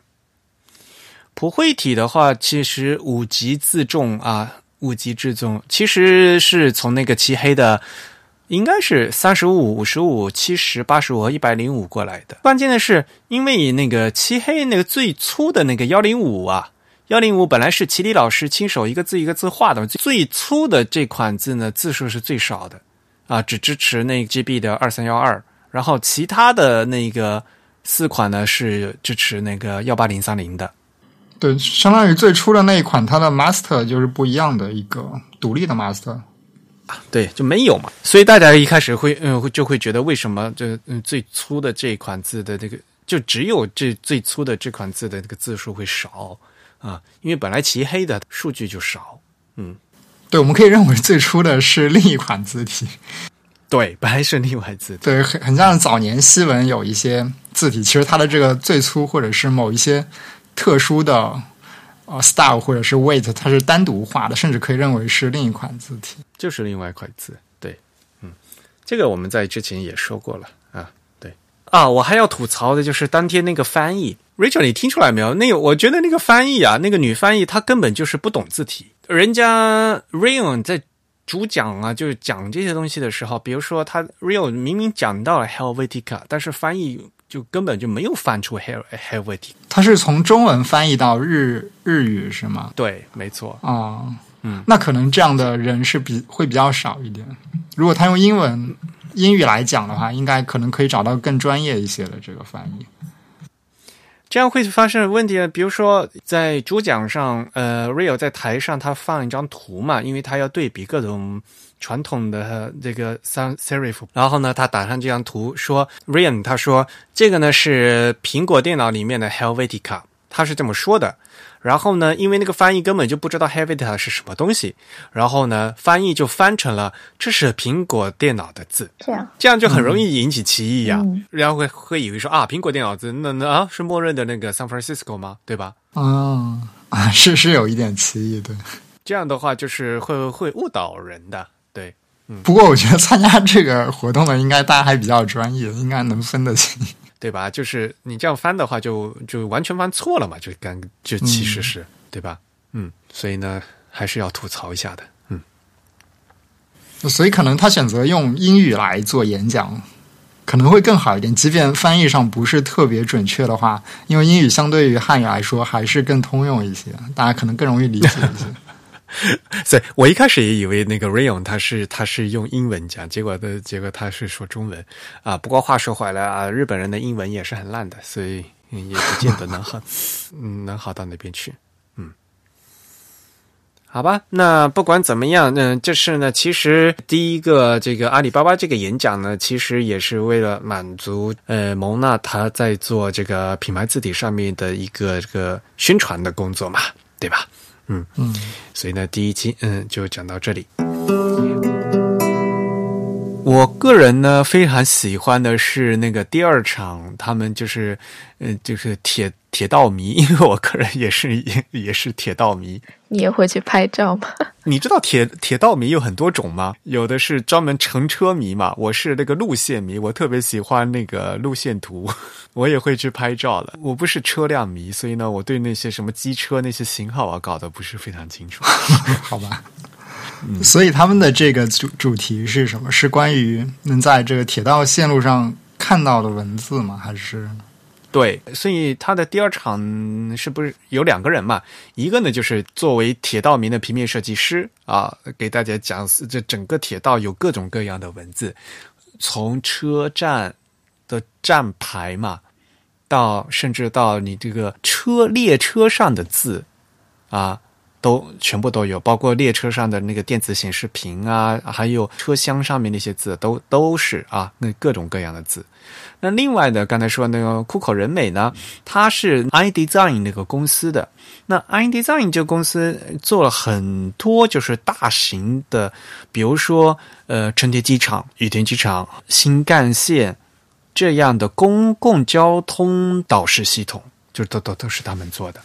普惠体的话，其实五级自重啊，五级自重其实是从那个漆黑的，应该是三十五、五十五、七十、八十五和一百零五过来的。关键的是，因为那个漆黑那个最粗的那个幺零五啊，幺零五本来是齐里老师亲手一个字一个字画的，最粗的这款字呢，字数是最少的啊，只支持那 GB 的二三幺二，然后其他的那个四款呢是支持那个幺八零三零的。
对，相当于最初的那一款，它的 master 就是不一样的一个独立的 master。
对，就没有嘛，所以大家一开始会嗯会就会觉得为什么这嗯最粗的这一款字的这个就只有这最粗的这款字的这个字数会少啊？因为本来漆黑的数据就少，嗯，
对，我们可以认为最初的是另一款字体。(laughs)
对，本来是另外字体，
对，很很像早年西文有一些字体，其实它的这个最粗或者是某一些特殊的呃 style 或者是 weight，它是单独画的，甚至可以认为是另一款字体。
就是另外一块字，对，嗯，这个我们在之前也说过了啊，对啊，我还要吐槽的就是当天那个翻译，Rachel，你听出来没有？那个我觉得那个翻译啊，那个女翻译她根本就是不懂字体，人家 Rayon 在主讲啊，就是讲这些东西的时候，比如说他 Rayon 明明讲到了 Helvetica，但是翻译就根本就没有翻出 Hel Helvetica，
它是从中文翻译到日日语是吗？
对，没错，
啊，
嗯，
那可能这样的人是比会比较少一点。如果他用英文英语来讲的话，应该可能可以找到更专业一些的这个翻译。
这样会发生问题啊，比如说在主讲上，呃，Rio 在台上他放一张图嘛，因为他要对比各种传统的这个 sans serif，然后呢，他打上这张图说，Ryan 他说这个呢是苹果电脑里面的 Helvetica，他是这么说的。然后呢，因为那个翻译根本就不知道 Helvetica 是什么东西，然后呢，翻译就翻成了这是苹果电脑的字，
这样
这样就很容易引起歧义呀、
嗯
然后会会以为说啊，苹果电脑字那那啊是默认的那个 San Francisco 吗？对吧？
啊啊，(laughs) 是是有一点歧义，的。
这样的话就是会会误导人的，对。
嗯不过我觉得参加这个活动的应该大家还比较专业，应该能分得清。(laughs)
对吧？就是你这样翻的话就，就完全翻错了嘛，就干就其实是、对吧？嗯，所以呢，还是要吐槽一下的。嗯，
所以可能他选择用英语来做演讲，可能会更好一点。即便翻译上不是特别准确的话，因为英语相对于汉语来说还是更通用一些，大家可能更容易理解一些。(laughs)
所以我一开始也以为那个 Rayon 他是他是用英文讲，结果的结果他是说中文啊。不过话说回来啊，日本人的英文也是很烂的，所以也不见得能好，(laughs) 嗯，能好到那边去。嗯，好吧，那不管怎么样，嗯，这是呢，其实第一个这个阿里巴巴这个演讲呢，其实也是为了满足呃蒙娜他在做这个品牌字体上面的一个这个宣传的工作嘛，对吧？嗯
嗯，
所以呢，第一期嗯就讲到这里。我个人呢非常喜欢的是那个第二场，他们就是嗯就是铁铁道迷，(laughs) 因为我个人也是也也是铁道迷。
你也会去拍照吗？(laughs)
你知道铁铁道迷有很多种吗？有的是专门乘车迷嘛，我是那个路线迷，我特别喜欢那个路线图，(laughs) 我也会去拍照的。我不是车辆迷，所以呢，我对那些什么机车那些型号啊搞得不是非常清楚。
好吧。所以他们的这个主主题是什么？是关于能在这个铁道线路上看到的文字吗？还是
对，所以他的第二场是不是有两个人嘛？一个呢就是作为铁道迷的平面设计师啊，给大家讲这整个铁道有各种各样的文字，从车站的站牌嘛，到甚至到你这个车列车上的字啊。都全部都有，包括列车上的那个电子显示屏啊，还有车厢上面那些字，都都是啊，那各种各样的字。那另外的，刚才说那个库口人美呢，它是 iDesign 那个公司的。那 iDesign 这个公司做了很多就是大型的，比如说呃成田机场、羽田机场、新干线这样的公共交通导视系统，就都都都是他们做的。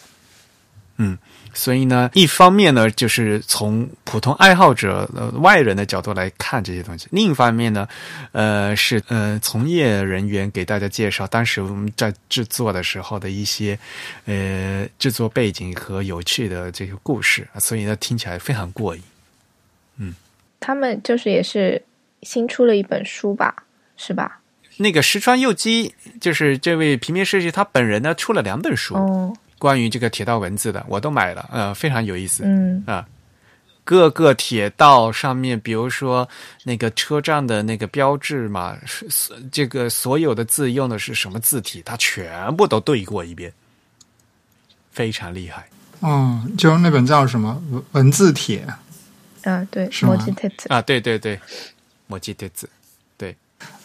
嗯。所以呢，一方面呢，就是从普通爱好者、呃外人的角度来看这些东西；另一方面呢，呃，是呃从业人员给大家介绍当时我们在制作的时候的一些呃制作背景和有趣的这个故事，所以呢，听起来非常过瘾。嗯，
他们就是也是新出了一本书吧，是吧？
那个石川佑基就是这位平面设计，他本人呢出了两本书。
哦。
关于这个铁道文字的，我都买了，呃，非常有意思。
嗯
啊，各个铁道上面，比如说那个车站的那个标志嘛，是这个所有的字用的是什么字体，它全部都对过一遍，非常厉害。
嗯，就那本叫什么文文字帖？
啊，对，
墨
迹帖子
啊，对对对，墨迹帖子，对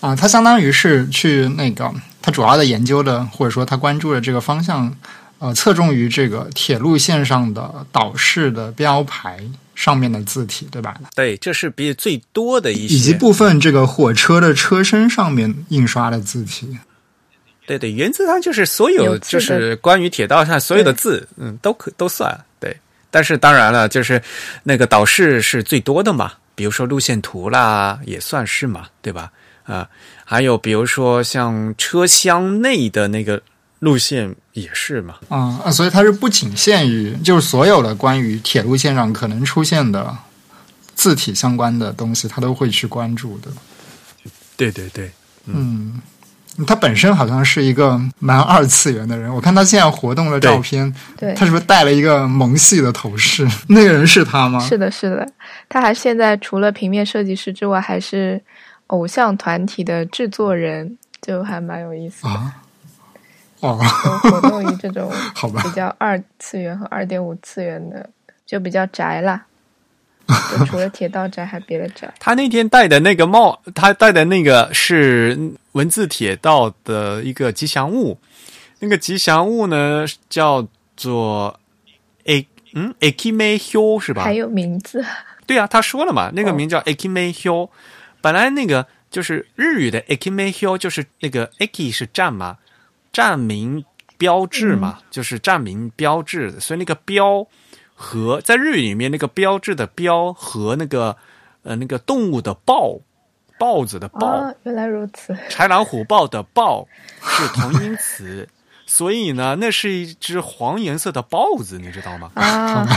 啊，他相当于是去那个他主要的研究的，或者说他关注的这个方向。呃，侧重于这个铁路线上的导视的标牌上面的字体，对吧？
对，这是比最多的一些，
以及部分这个火车的车身上面印刷的字体。
对对，原则上就是所有就是关于铁道上所有的字，嗯，都可都算对。但是当然了，就是那个导视是最多的嘛，比如说路线图啦，也算是嘛，对吧？啊，还有比如说像车厢内的那个。路线也是嘛，
啊，所以它是不仅限于，就是所有的关于铁路线上可能出现的字体相关的东西，他都会去关注的。
对对对，
嗯，他本身好像是一个蛮二次元的人，我看他现在活动的照片，
对，
他是不是戴了一个萌系的头饰？那个人是他吗？
是的，是的，他还现在除了平面设计师之外，还是偶像团体的制作人，就还蛮有意思的。
哦，(laughs)
活动于这种 (laughs)
好吧，
比较二次元和二点五次元的，就比较宅啦。就除了铁道宅，还别的宅。
他那天戴的那个帽，他戴的那个是文字铁道的一个吉祥物。那个吉祥物呢，叫做 A 嗯 Akime Hyo 是吧？
还有名字？(laughs)
对啊，他说了嘛，那个名叫 Akime Hyo。本来那个就是日语的 Akime Hyo，就是那个 Aki 是站嘛。站名标志嘛，就是站名标志，所以那个标和在日语里面那个标志的标和那个呃那个动物的豹豹子的豹，
原来如此，
豺狼虎豹的豹是同音词，(laughs) 所以呢，那是一只黄颜色的豹子，你知道吗？
啊，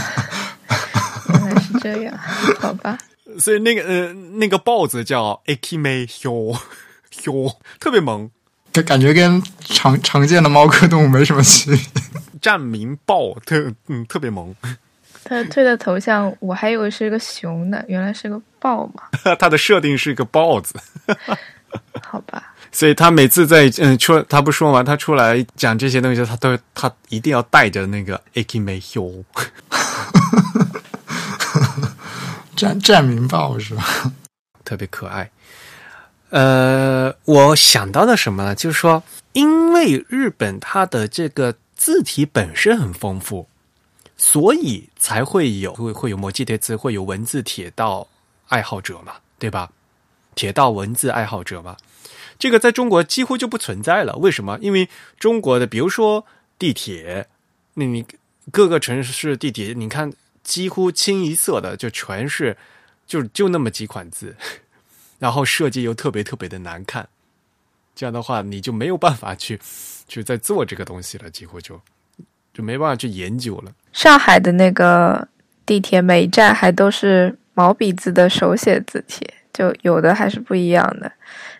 (laughs) 原来是这样，好吧。
所以那个呃那个豹子叫 Akime Hyo Hyo，(laughs) 特别萌。
感感觉跟常常见的猫科动物没什么区别。
站名豹特嗯特别萌。
他推的头像我还以为是一个熊呢，原来是个豹嘛。(laughs)
他的设定是一个豹子。(laughs)
好吧。
所以他每次在嗯出他不说完，他出来讲这些东西，他都他一定要带着那个 Akime Hyo。
站站名豹是吧？
特别可爱。呃，我想到的什么呢？就是说，因为日本它的这个字体本身很丰富，所以才会有会会有摩记贴字，会有文字铁道爱好者嘛，对吧？铁道文字爱好者嘛，这个在中国几乎就不存在了。为什么？因为中国的，比如说地铁，那你各个城市地铁，你看几乎清一色的就全是，就就那么几款字。然后设计又特别特别的难看，这样的话你就没有办法去 (laughs) 去再做这个东西了，几乎就就没办法去研究了。
上海的那个地铁每一站还都是毛笔字的手写字体，就有的还是不一样的，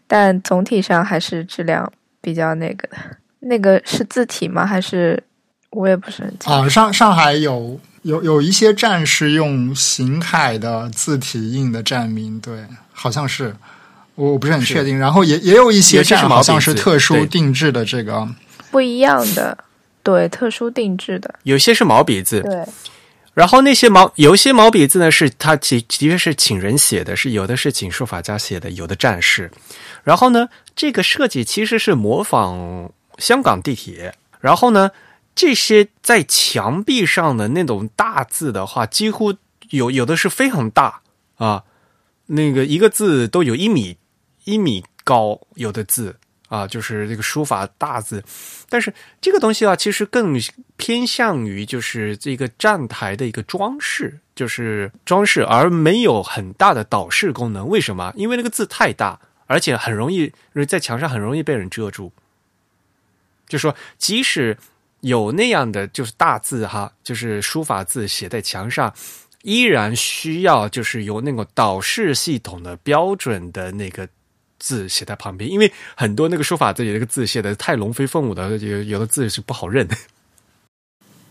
但总体上还是质量比较那个的。那个是字体吗？还是我也不是很清楚。
啊，上上海有有有一些站是用邢楷的字体印的站名，对，好像是，我我不是很确定。然后也也有一些
有些是
站好像
毛笔字
是特殊定制的这个，
不一样的，对，特殊定制的，
有些是毛笔字，
对，
然后那些毛有一些毛笔字呢，是它的的确是请人写的，是有的是请书法家写的，有的战士。然后呢，这个设计其实是模仿香港地铁。然后呢，这些在墙壁上的那种大字的话，几乎有有的是非常大啊，那个一个字都有一米一米高，有的字啊，就是这个书法大字。但是这个东西啊，其实更偏向于就是这个站台的一个装饰，就是装饰，而没有很大的导视功能。为什么？因为那个字太大，而且很容易在墙上很容易被人遮住。就说即使有那样的就是大字哈，就是书法字写在墙上，依然需要就是有那个导视系统的标准的那个字写在旁边，因为很多那个书法字里那个字写的太龙飞凤舞的，有有的字是不好认。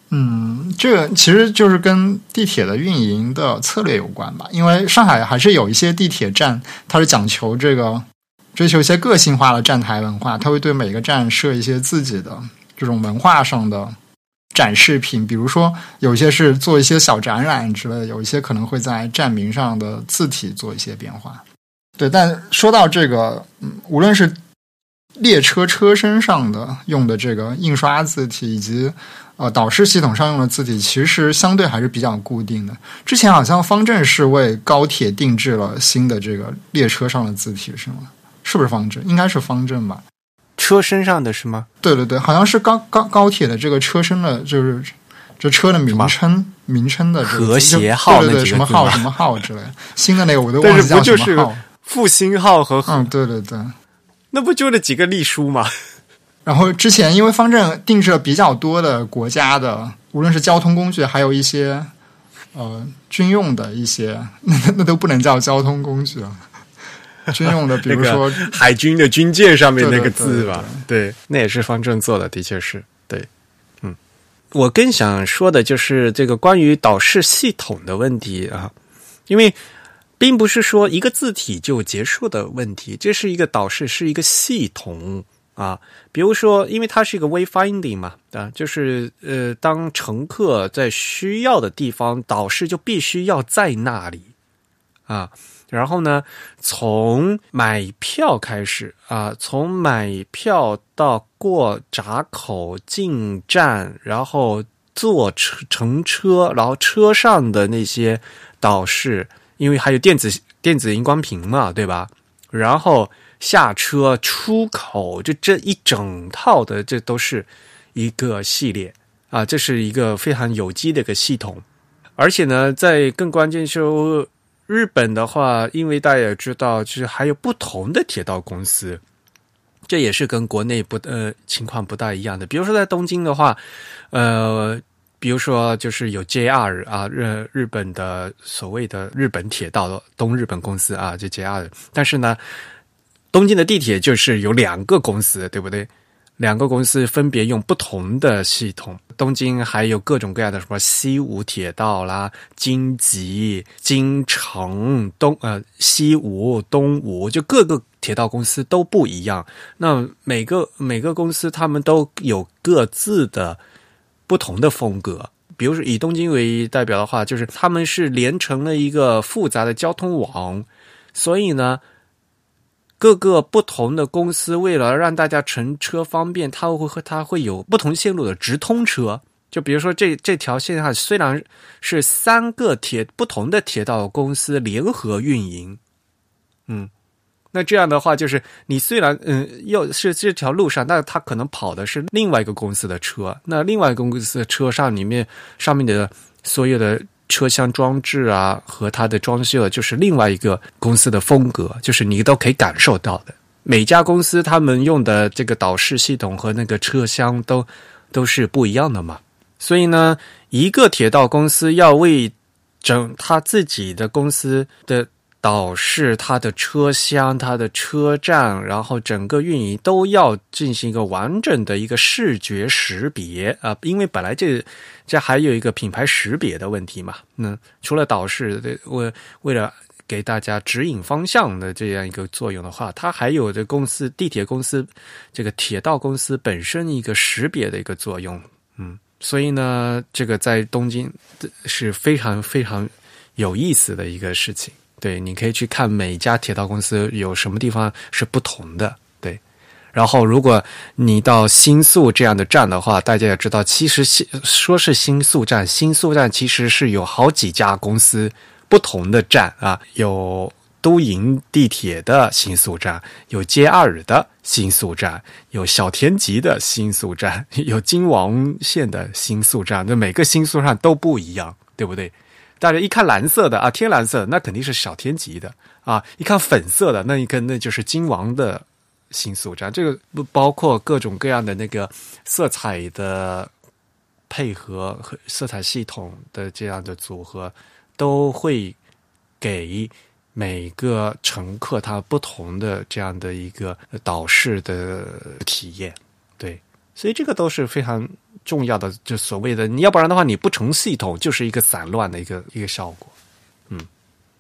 嗯，这个其实就是跟地铁的运营的策略有关吧。因为上海还是有一些地铁站，它是讲求这个追求一些个性化的站台文化，它会对每个站设一些自己的这种文化上的展示品，比如说有些是做一些小展览之类的，有一些可能会在站名上的字体做一些变化。对，但说到这个，嗯，无论是列车车身上的用的这个印刷字体，以及呃导视系统上用的字体，其实相对还是比较固定的。之前好像方正是为高铁定制了新的这个列车上的字体，是吗？是不是方正？应该是方正吧。
车身上的是吗？
对对对，好像是高高高铁的这个车身的，就是这车的名称名称的这个
和谐号
对对对，什么号什么号之类的。新的那个我都忘记叫
不就是
什么号。
复兴号和、
嗯，对对对。
那不就那几个隶书吗？
然后之前因为方正定制了比较多的国家的，无论是交通工具，还有一些呃军用的一些，那 (laughs) 那都不能叫交通工具了。军用的，比如 (laughs) 说，
海军的军舰上面那个
对对
字吧，对，那也是方正做的，的确是对。嗯，我更想说的就是这个关于导视系统的问题啊，因为并不是说一个字体就结束的问题，这是一个导视，是一个系统啊。比如说，因为它是一个 wayfinding 嘛，啊，就是呃，当乘客在需要的地方，导视就必须要在那里啊。然后呢，从买票开始啊，从买票到过闸口进站，然后坐车乘车，然后车上的那些导视，因为还有电子电子荧光屏嘛，对吧？然后下车出口，就这一整套的，这都是一个系列啊，这是一个非常有机的一个系统。而且呢，在更关键时候。日本的话，因为大家也知道，就是还有不同的铁道公司，这也是跟国内不呃情况不大一样的。比如说在东京的话，呃，比如说就是有 JR 啊，日日本的所谓的日本铁道东日本公司啊，就 JR。但是呢，东京的地铁就是有两个公司，对不对？两个公司分别用不同的系统。东京还有各种各样的什么西武铁道啦、京急、京成、东呃西武、东武，就各个铁道公司都不一样。那每个每个公司他们都有各自的不同的风格。比如说以东京为代表的话，就是他们是连成了一个复杂的交通网，所以呢。各个不同的公司为了让大家乘车方便，它会和它会有不同线路的直通车。就比如说这这条线上虽然是三个铁不同的铁道公司联合运营，嗯，那这样的话就是你虽然嗯又是这条路上，但它可能跑的是另外一个公司的车，那另外一个公司的车上里面上面的所有的。车厢装置啊，和它的装修就是另外一个公司的风格，就是你都可以感受到的。每家公司他们用的这个导视系统和那个车厢都都是不一样的嘛。所以呢，一个铁道公司要为整他自己的公司的导视它的车厢、它的车站，然后整个运营都要进行一个完整的一个视觉识别啊，因为本来这这还有一个品牌识别的问题嘛。那除了岛市为为了给大家指引方向的这样一个作用的话，它还有这公司地铁公司这个铁道公司本身一个识别的一个作用。嗯，所以呢，这个在东京是非常非常有意思的一个事情。对，你可以去看每家铁道公司有什么地方是不同的。对，然后如果你到新宿这样的站的话，大家也知道，其实新说是新宿站，新宿站其实是有好几家公司不同的站啊，有都营地铁的新宿站，有 JR 的新宿站，有小田急的新宿站，(laughs) 有京王线的新宿站，那每个新宿站都不一样，对不对？大家一看蓝色的啊，天蓝色，那肯定是小天级的啊。一看粉色的，那一个那就是金王的星宿站。这个不包括各种各样的那个色彩的配合和色彩系统的这样的组合，都会给每个乘客他不同的这样的一个导视的体验。对，所以这个都是非常。重要的就所谓的，你要不然的话，你不成系统，就是一个散乱的一个一个效果。嗯，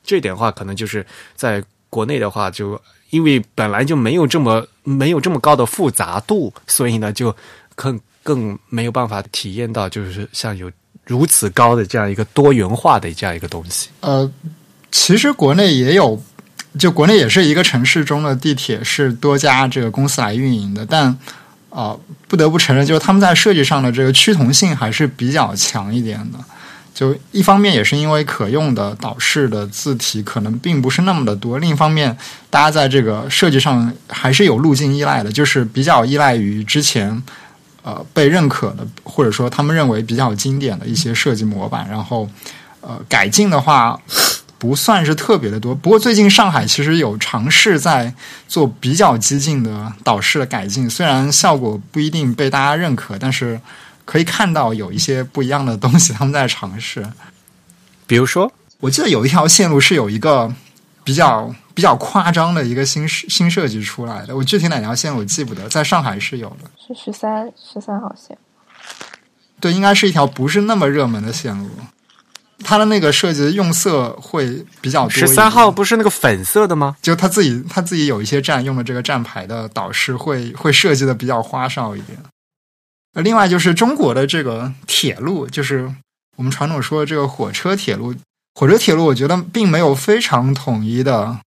这点的话，可能就是在国内的话，就因为本来就没有这么没有这么高的复杂度，所以呢，就更更没有办法体验到，就是像有如此高的这样一个多元化的这样一个东西。
呃，其实国内也有，就国内也是一个城市中的地铁是多家这个公司来运营的，但。啊，不得不承认，就是他们在设计上的这个趋同性还是比较强一点的。就一方面也是因为可用的导视的字体可能并不是那么的多，另一方面，大家在这个设计上还是有路径依赖的，就是比较依赖于之前呃被认可的，或者说他们认为比较经典的一些设计模板，然后呃改进的话。不算是特别的多，不过最近上海其实有尝试在做比较激进的导师的改进，虽然效果不一定被大家认可，但是可以看到有一些不一样的东西他们在尝试。
比如说，
我记得有一条线路是有一个比较比较夸张的一个新新设计出来的，我具体哪条线我记不得，在上海是有的，
是十三十三号线，
对，应该是一条不是那么热门的线路。它的那个设计用色会比较多。
十三号不是那个粉色的吗？
就他自己他自己有一些站用的这个站牌的导师会会设计的比较花哨一点。另外就是中国的这个铁路，就是我们传统说的这个火车铁路，火车铁路我觉得并没有非常统一的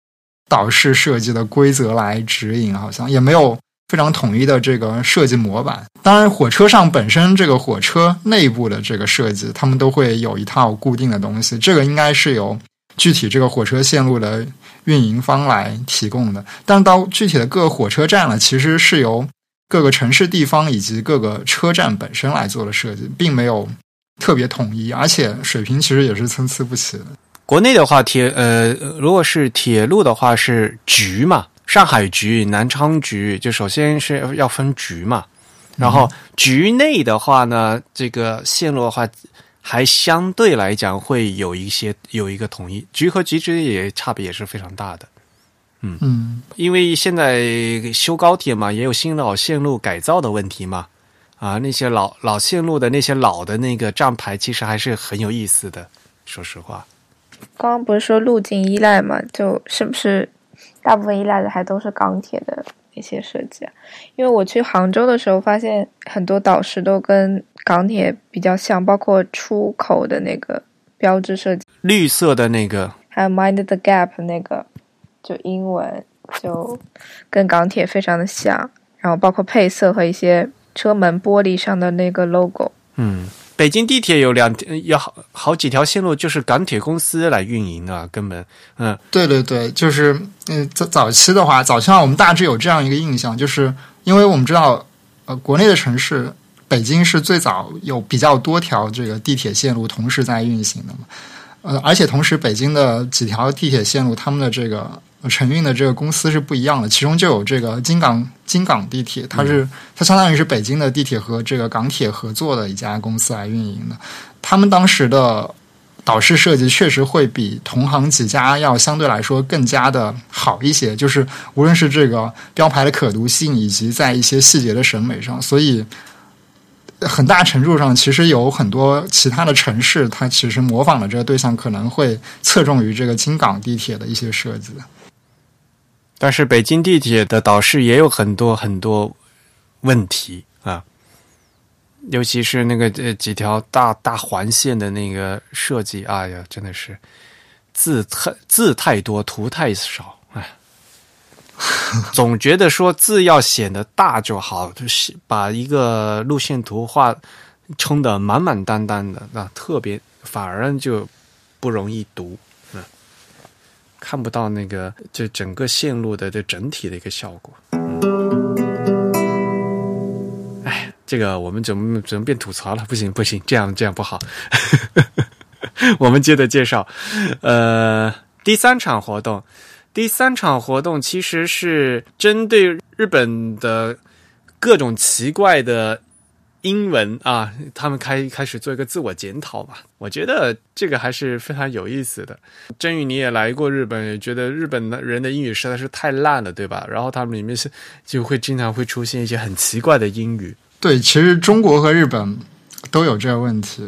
导视设计的规则来指引，好像也没有。非常统一的这个设计模板，当然火车上本身这个火车内部的这个设计，他们都会有一套固定的东西。这个应该是由具体这个火车线路的运营方来提供的。但到具体的各火车站呢，其实是由各个城市地方以及各个车站本身来做的设计，并没有特别统一，而且水平其实也是参差不齐的。
国内的话，铁呃，如果是铁路的话是局嘛。上海局、南昌局，就首先是要分局嘛，然后局内的话呢，这个线路的话，还相对来讲会有一些有一个统一，局和局之间也差别也是非常大的。嗯嗯，因为现在修高铁嘛，也有新老线路改造的问题嘛，啊，那些老老线路的那些老的那个站牌，其实还是很有意思的。说实话，
刚刚不是说路径依赖嘛，就是不是？大部分依赖的还都是钢铁的一些设计，因为我去杭州的时候，发现很多导师都跟钢铁比较像，包括出口的那个标志设计，
绿色的那个，
还有 Mind the Gap 那个，就英文就跟钢铁非常的像，然后包括配色和一些车门玻璃上的那个 logo，
嗯。北京地铁有两有好好几条线路，就是港铁公司来运营的，根本嗯，
对对对，就是嗯，早早期的话，早期的话，我们大致有这样一个印象，就是因为我们知道，呃，国内的城市，北京是最早有比较多条这个地铁线路同时在运行的嘛，呃，而且同时北京的几条地铁线路，他们的这个。承运的这个公司是不一样的，其中就有这个京港京港地铁，它是它相当于是北京的地铁和这个港铁合作的一家公司来运营的。他们当时的导视设计确实会比同行几家要相对来说更加的好一些，就是无论是这个标牌的可读性，以及在一些细节的审美上，所以很大程度上，其实有很多其他的城市，它其实模仿的这个对象可能会侧重于这个京港地铁的一些设计。
但是北京地铁的导视也有很多很多问题啊，尤其是那个呃几条大大环线的那个设计，哎呀，真的是字太字太多，图太少，哎，(laughs) 总觉得说字要显得大就好，就是把一个路线图画冲的满满当当的，那特别反而就不容易读。看不到那个就整个线路的这整体的一个效果。哎，这个我们怎么怎么变吐槽了？不行不行，这样这样不好。(laughs) 我们接着介绍，呃，第三场活动，第三场活动其实是针对日本的各种奇怪的。英文啊，他们开开始做一个自我检讨吧。我觉得这个还是非常有意思的。真宇，你也来过日本，也觉得日本的人的英语实在是太烂了，对吧？然后他们里面是就会经常会出现一些很奇怪的英语。
对，其实中国和日本都有这个问题。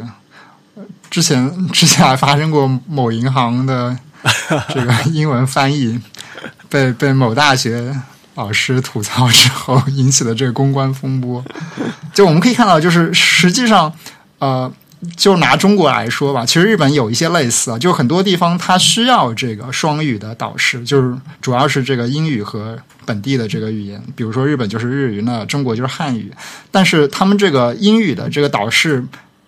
之前之前还发生过某银行的这个英文翻译被被某大学。老师吐槽之后引起的这个公关风波，就我们可以看到，就是实际上，呃，就拿中国来说吧，其实日本有一些类似啊，就很多地方它需要这个双语的导师，就是主要是这个英语和本地的这个语言，比如说日本就是日语，那中国就是汉语，但是他们这个英语的这个导师。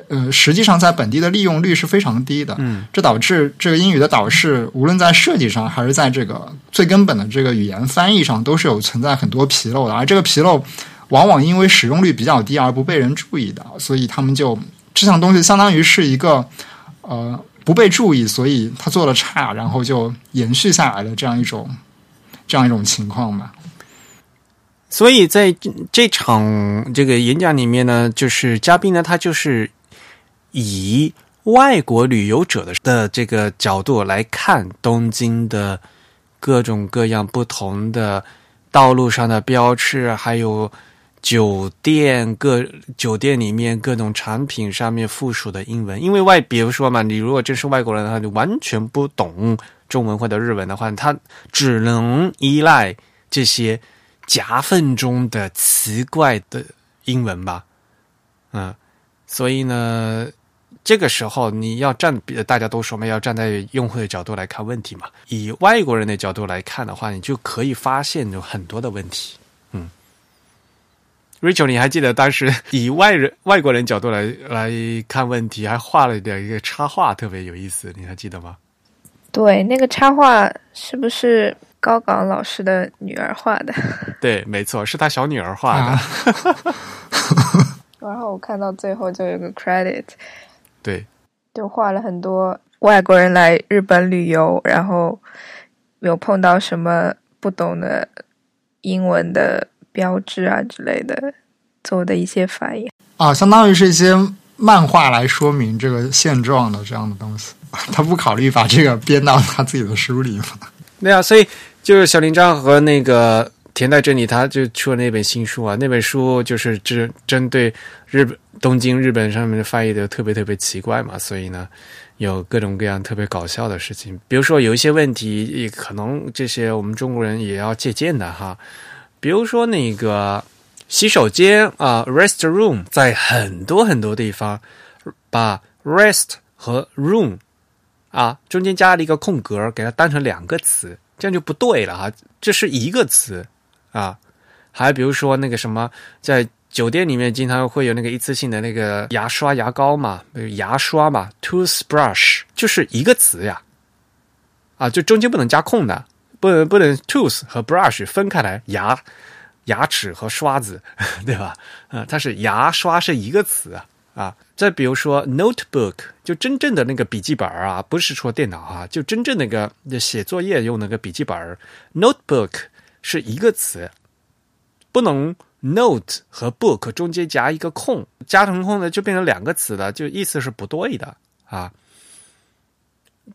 呃，实际上在本地的利用率是非常低的，
嗯，
这导致这个英语的导视，无论在设计上还是在这个最根本的这个语言翻译上，都是有存在很多纰漏的。而这个纰漏往往因为使用率比较低而不被人注意的，所以他们就这项东西相当于是一个呃不被注意，所以他做的差，然后就延续下来的这样一种这样一种情况吧。
所以在这场这个演讲里面呢，就是嘉宾呢，他就是。以外国旅游者的的这个角度来看东京的各种各样不同的道路上的标志，还有酒店各酒店里面各种产品上面附属的英文。因为外，比如说嘛，你如果真是外国人的话，你完全不懂中文或者日文的话，他只能依赖这些夹缝中的奇怪的英文吧。嗯，所以呢。这个时候，你要站，大家都说嘛，要站在用户的角度来看问题嘛。以外国人的角度来看的话，你就可以发现有很多的问题。嗯，Rachel，你还记得当时 (laughs) 以外人、外国人角度来来看问题，还画了点一个插画，特别有意思，你还记得吗？
对，那个插画是不是高岗老师的女儿画的？(laughs)
对，没错，是他小女儿画的。(laughs)
然后我看到最后就有个 credit。
对，
就画了很多外国人来日本旅游，然后有碰到什么不懂的英文的标志啊之类的，做的一些反应
啊，相当于是一些漫画来说明这个现状的这样的东西。(laughs) 他不考虑把这个编到他自己的书里吗？
对啊，所以就是小林章和那个田代真理，他就出了那本新书啊，那本书就是针针对日本。东京日本上面的翻译的特别特别奇怪嘛，所以呢，有各种各样特别搞笑的事情。比如说有一些问题，也可能这些我们中国人也要借鉴的哈。比如说那个洗手间啊，rest room，在很多很多地方把 rest 和 room 啊中间加了一个空格，给它当成两个词，这样就不对了哈。这是一个词啊。还比如说那个什么在。酒店里面经常会有那个一次性的那个牙刷、牙膏嘛，牙刷嘛，toothbrush 就是一个词呀，啊，就中间不能加空的，不能不能 tooth 和 brush 分开来，牙牙齿和刷子，(laughs) 对吧？啊，它是牙刷是一个词啊啊。再比如说 notebook，就真正的那个笔记本啊，不是说电脑啊，就真正那个写作业用那个笔记本，notebook 是一个词，不能。Note 和 book 中间夹一个空，加成空呢就变成两个词了，就意思是不对的啊。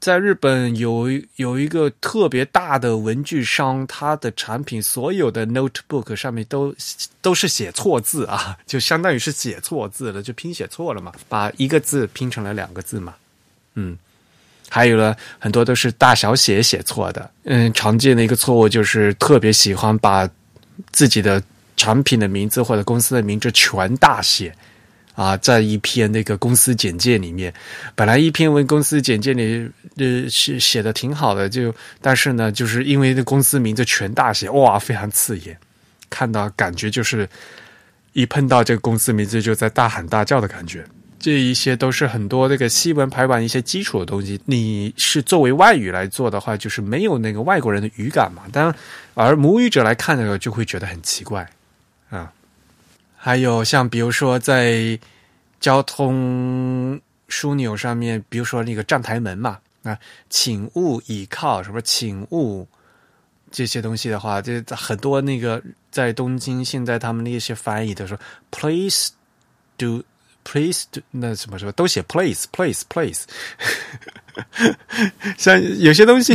在日本有有一个特别大的文具商，它的产品所有的 notebook 上面都都是写错字啊，(laughs) 就相当于是写错字了，就拼写错了嘛，把一个字拼成了两个字嘛，嗯，还有呢，很多都是大小写写错的，嗯，常见的一个错误就是特别喜欢把自己的产品的名字或者公司的名字全大写。啊，在一篇那个公司简介里面，本来一篇文公司简介里呃写写的挺好的，就但是呢，就是因为那公司名字全大写，哇，非常刺眼，看到感觉就是一碰到这个公司名字就在大喊大叫的感觉。这一些都是很多那个西文排版一些基础的东西。你是作为外语来做的话，就是没有那个外国人的语感嘛。当然，而母语者来看的时候，就会觉得很奇怪啊。还有像比如说在交通枢纽上面，比如说那个站台门嘛，啊，请勿倚靠，什么请勿这些东西的话，这很多那个在东京现在他们那些翻译的说，please do” do，那什么什么都写 please，please，please，(laughs) 像有些东西，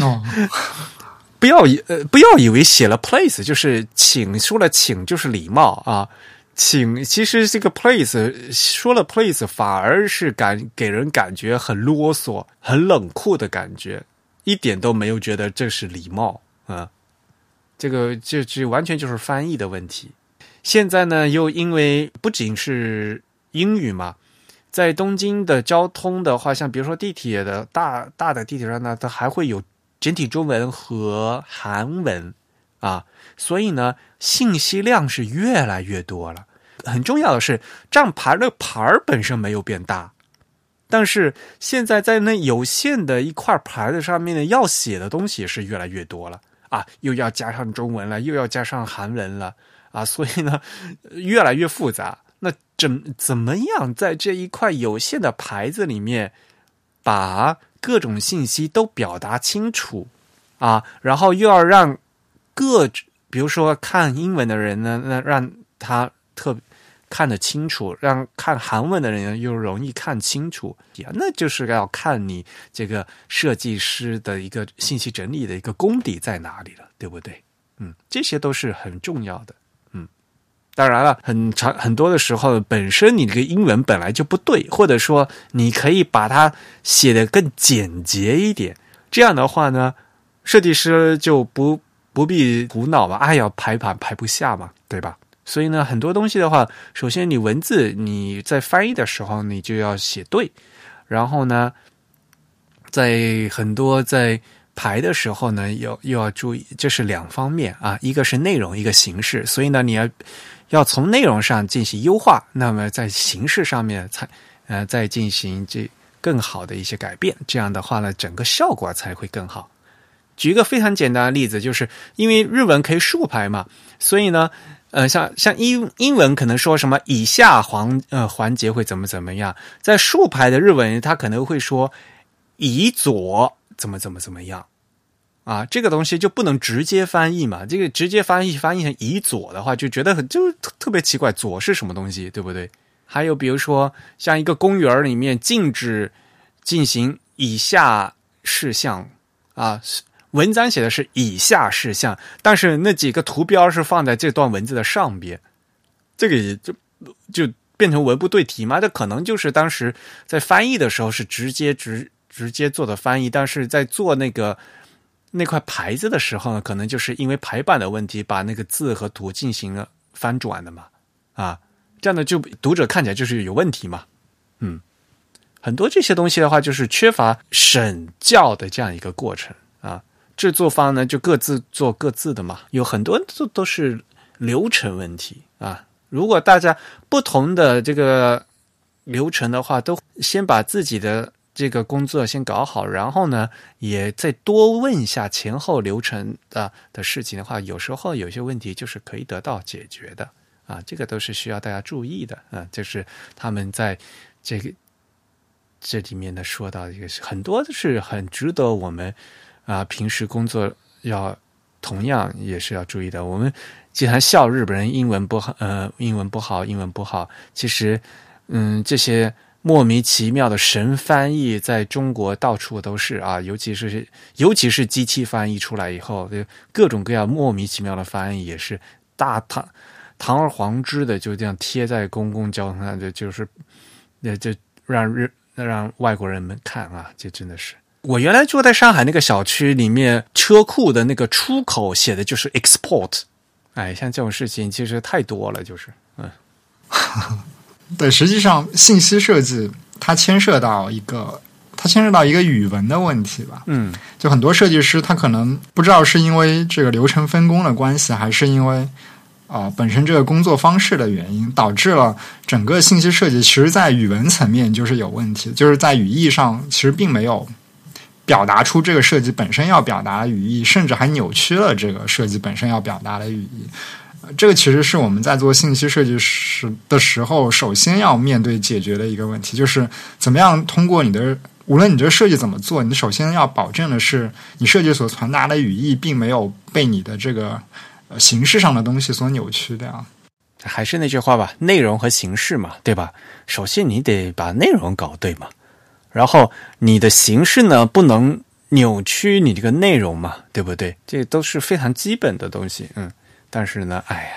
不要以呃不要以为写了 please 就是请，说了请就是礼貌啊。请，其实这个 place 说了 place 反而是感给人感觉很啰嗦、很冷酷的感觉，一点都没有觉得这是礼貌啊。这个就就完全就是翻译的问题。现在呢，又因为不仅是英语嘛，在东京的交通的话，像比如说地铁的大大的地铁上呢，它还会有简体中文和韩文啊，所以呢，信息量是越来越多了。很重要的是，站牌的牌本身没有变大，但是现在在那有限的一块牌子上面呢，要写的东西是越来越多了啊，又要加上中文了，又要加上韩文了啊，所以呢，越来越复杂。怎怎么样在这一块有限的牌子里面，把各种信息都表达清楚啊？然后又要让各，比如说看英文的人呢，那让他特。看得清楚，让看韩文的人又容易看清楚，那就是要看你这个设计师的一个信息整理的一个功底在哪里了，对不对？嗯，这些都是很重要的。当然了，很长很多的时候，本身你这个英文本来就不对，或者说你可以把它写的更简洁一点，这样的话呢，设计师就不不必苦恼嘛，哎呀，排版排不下嘛，对吧？所以呢，很多东西的话，首先你文字你在翻译的时候，你就要写对，然后呢，在很多在排的时候呢，又又要注意，这是两方面啊，一个是内容，一个形式。所以呢，你要要从内容上进行优化，那么在形式上面才呃再进行这更好的一些改变，这样的话呢，整个效果才会更好。举一个非常简单的例子，就是因为日文可以竖排嘛，所以呢。呃，像像英英文可能说什么以下环呃环节会怎么怎么样，在竖排的日文，它可能会说以左怎么怎么怎么样啊，这个东西就不能直接翻译嘛。这个直接翻译翻译成以左的话，就觉得很就特别奇怪，左是什么东西，对不对？还有比如说，像一个公园里面禁止进行以下事项啊。文章写的是以下事项，但是那几个图标是放在这段文字的上边，这个就就变成文不对题嘛？这可能就是当时在翻译的时候是直接直直接做的翻译，但是在做那个那块牌子的时候呢，可能就是因为排版的问题，把那个字和图进行了翻转的嘛？啊，这样的就读者看起来就是有问题嘛？嗯，很多这些东西的话，就是缺乏审教的这样一个过程啊。制作方呢，就各自做各自的嘛，有很多都都是流程问题啊。如果大家不同的这个流程的话，都先把自己的这个工作先搞好，然后呢，也再多问一下前后流程的的事情的话，有时候有些问题就是可以得到解决的啊。这个都是需要大家注意的啊。就是他们在这个这里面呢说到一个很多是很值得我们。啊，平时工作要同样也是要注意的。我们经常笑日本人英文不好，呃，英文不好，英文不好。其实，嗯，这些莫名其妙的神翻译在中国到处都是啊，尤其是尤其是机器翻译出来以后，各种各样莫名其妙的翻译也是大堂堂而皇之的就这样贴在公共交通上，就就是那就让日让外国人们看啊，这真的是。我原来住在上海那个小区里面，车库的那个出口写的就是 export，哎，像这种事情其实太多了，就是嗯。(laughs)
对，实际上信息设计它牵涉到一个，它牵涉到一个语文的问题吧。
嗯，
就很多设计师他可能不知道是因为这个流程分工的关系，还是因为啊本身这个工作方式的原因，导致了整个信息设计其实在语文层面就是有问题，就是在语义上其实并没有表达出这个设计本身要表达的语义，甚至还扭曲了这个设计本身要表达的语义。这个其实是我们在做信息设计时的时候，首先要面对解决的一个问题，就是怎么样通过你的，无论你这个设计怎么做，你首先要保证的是，你设计所传达的语义并没有被你的这个呃形式上的东西所扭曲掉。
还是那句话吧，内容和形式嘛，对吧？首先你得把内容搞对嘛，然后你的形式呢不能扭曲你这个内容嘛，对不对？这都是非常基本的东西，嗯。但是呢，哎呀，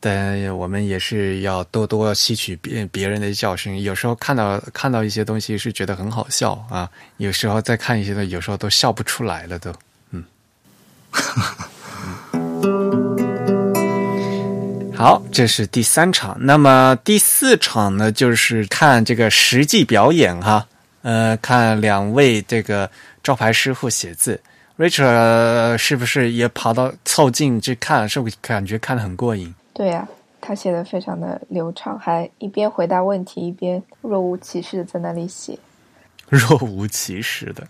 但我们也是要多多吸取别别人的教训。有时候看到看到一些东西是觉得很好笑啊，有时候再看一些的，有时候都笑不出来了，都嗯。(laughs) 好，这是第三场。那么第四场呢，就是看这个实际表演哈。呃，看两位这个招牌师傅写字。Rachel 是不是也跑到凑近去看？是不是感觉看得很过瘾？
对呀，他写的非常的流畅，还一边回答问题，一边若无其事的在那里写。(laughs)
若无其事的，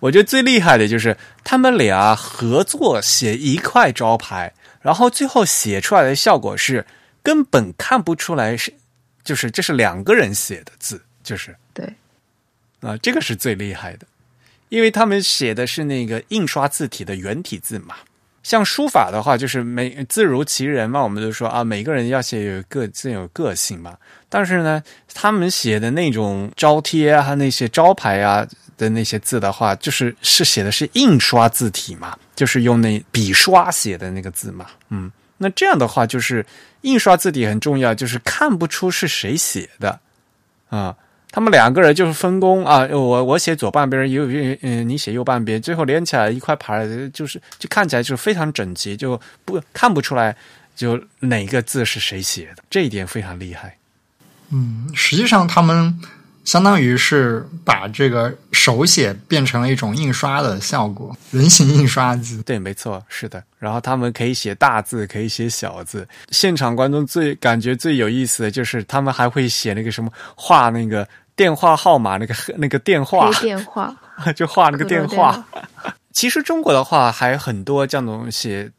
我觉得最厉害的就是他们俩合作写一块招牌，然后最后写出来的效果是根本看不出来是，就是这是两个人写的字，就是
对
啊，这个是最厉害的。因为他们写的是那个印刷字体的原体字嘛，像书法的话，就是每字如其人嘛，我们就说啊，每个人要写有个自有个性嘛。但是呢，他们写的那种招贴啊，那些招牌啊的那些字的话，就是是写的是印刷字体嘛，就是用那笔刷写的那个字嘛。嗯，那这样的话，就是印刷字体很重要，就是看不出是谁写的啊。他们两个人就是分工啊，我我写左半边，有嗯，你写右半边，最后连起来一块牌，就是就看起来就非常整齐，就不看不出来就哪个字是谁写的，这一点非常厉害。
嗯，实际上他们。相当于是把这个手写变成了一种印刷的效果，人形印刷机。
对，没错，是的。然后他们可以写大字，可以写小字。现场观众最感觉最有意思的就是他们还会写那个什么，画那个电话号码，那个 (laughs) 那个电话
电话，(laughs)
就画那个电话。(laughs) 其实中国的话还很多这种写。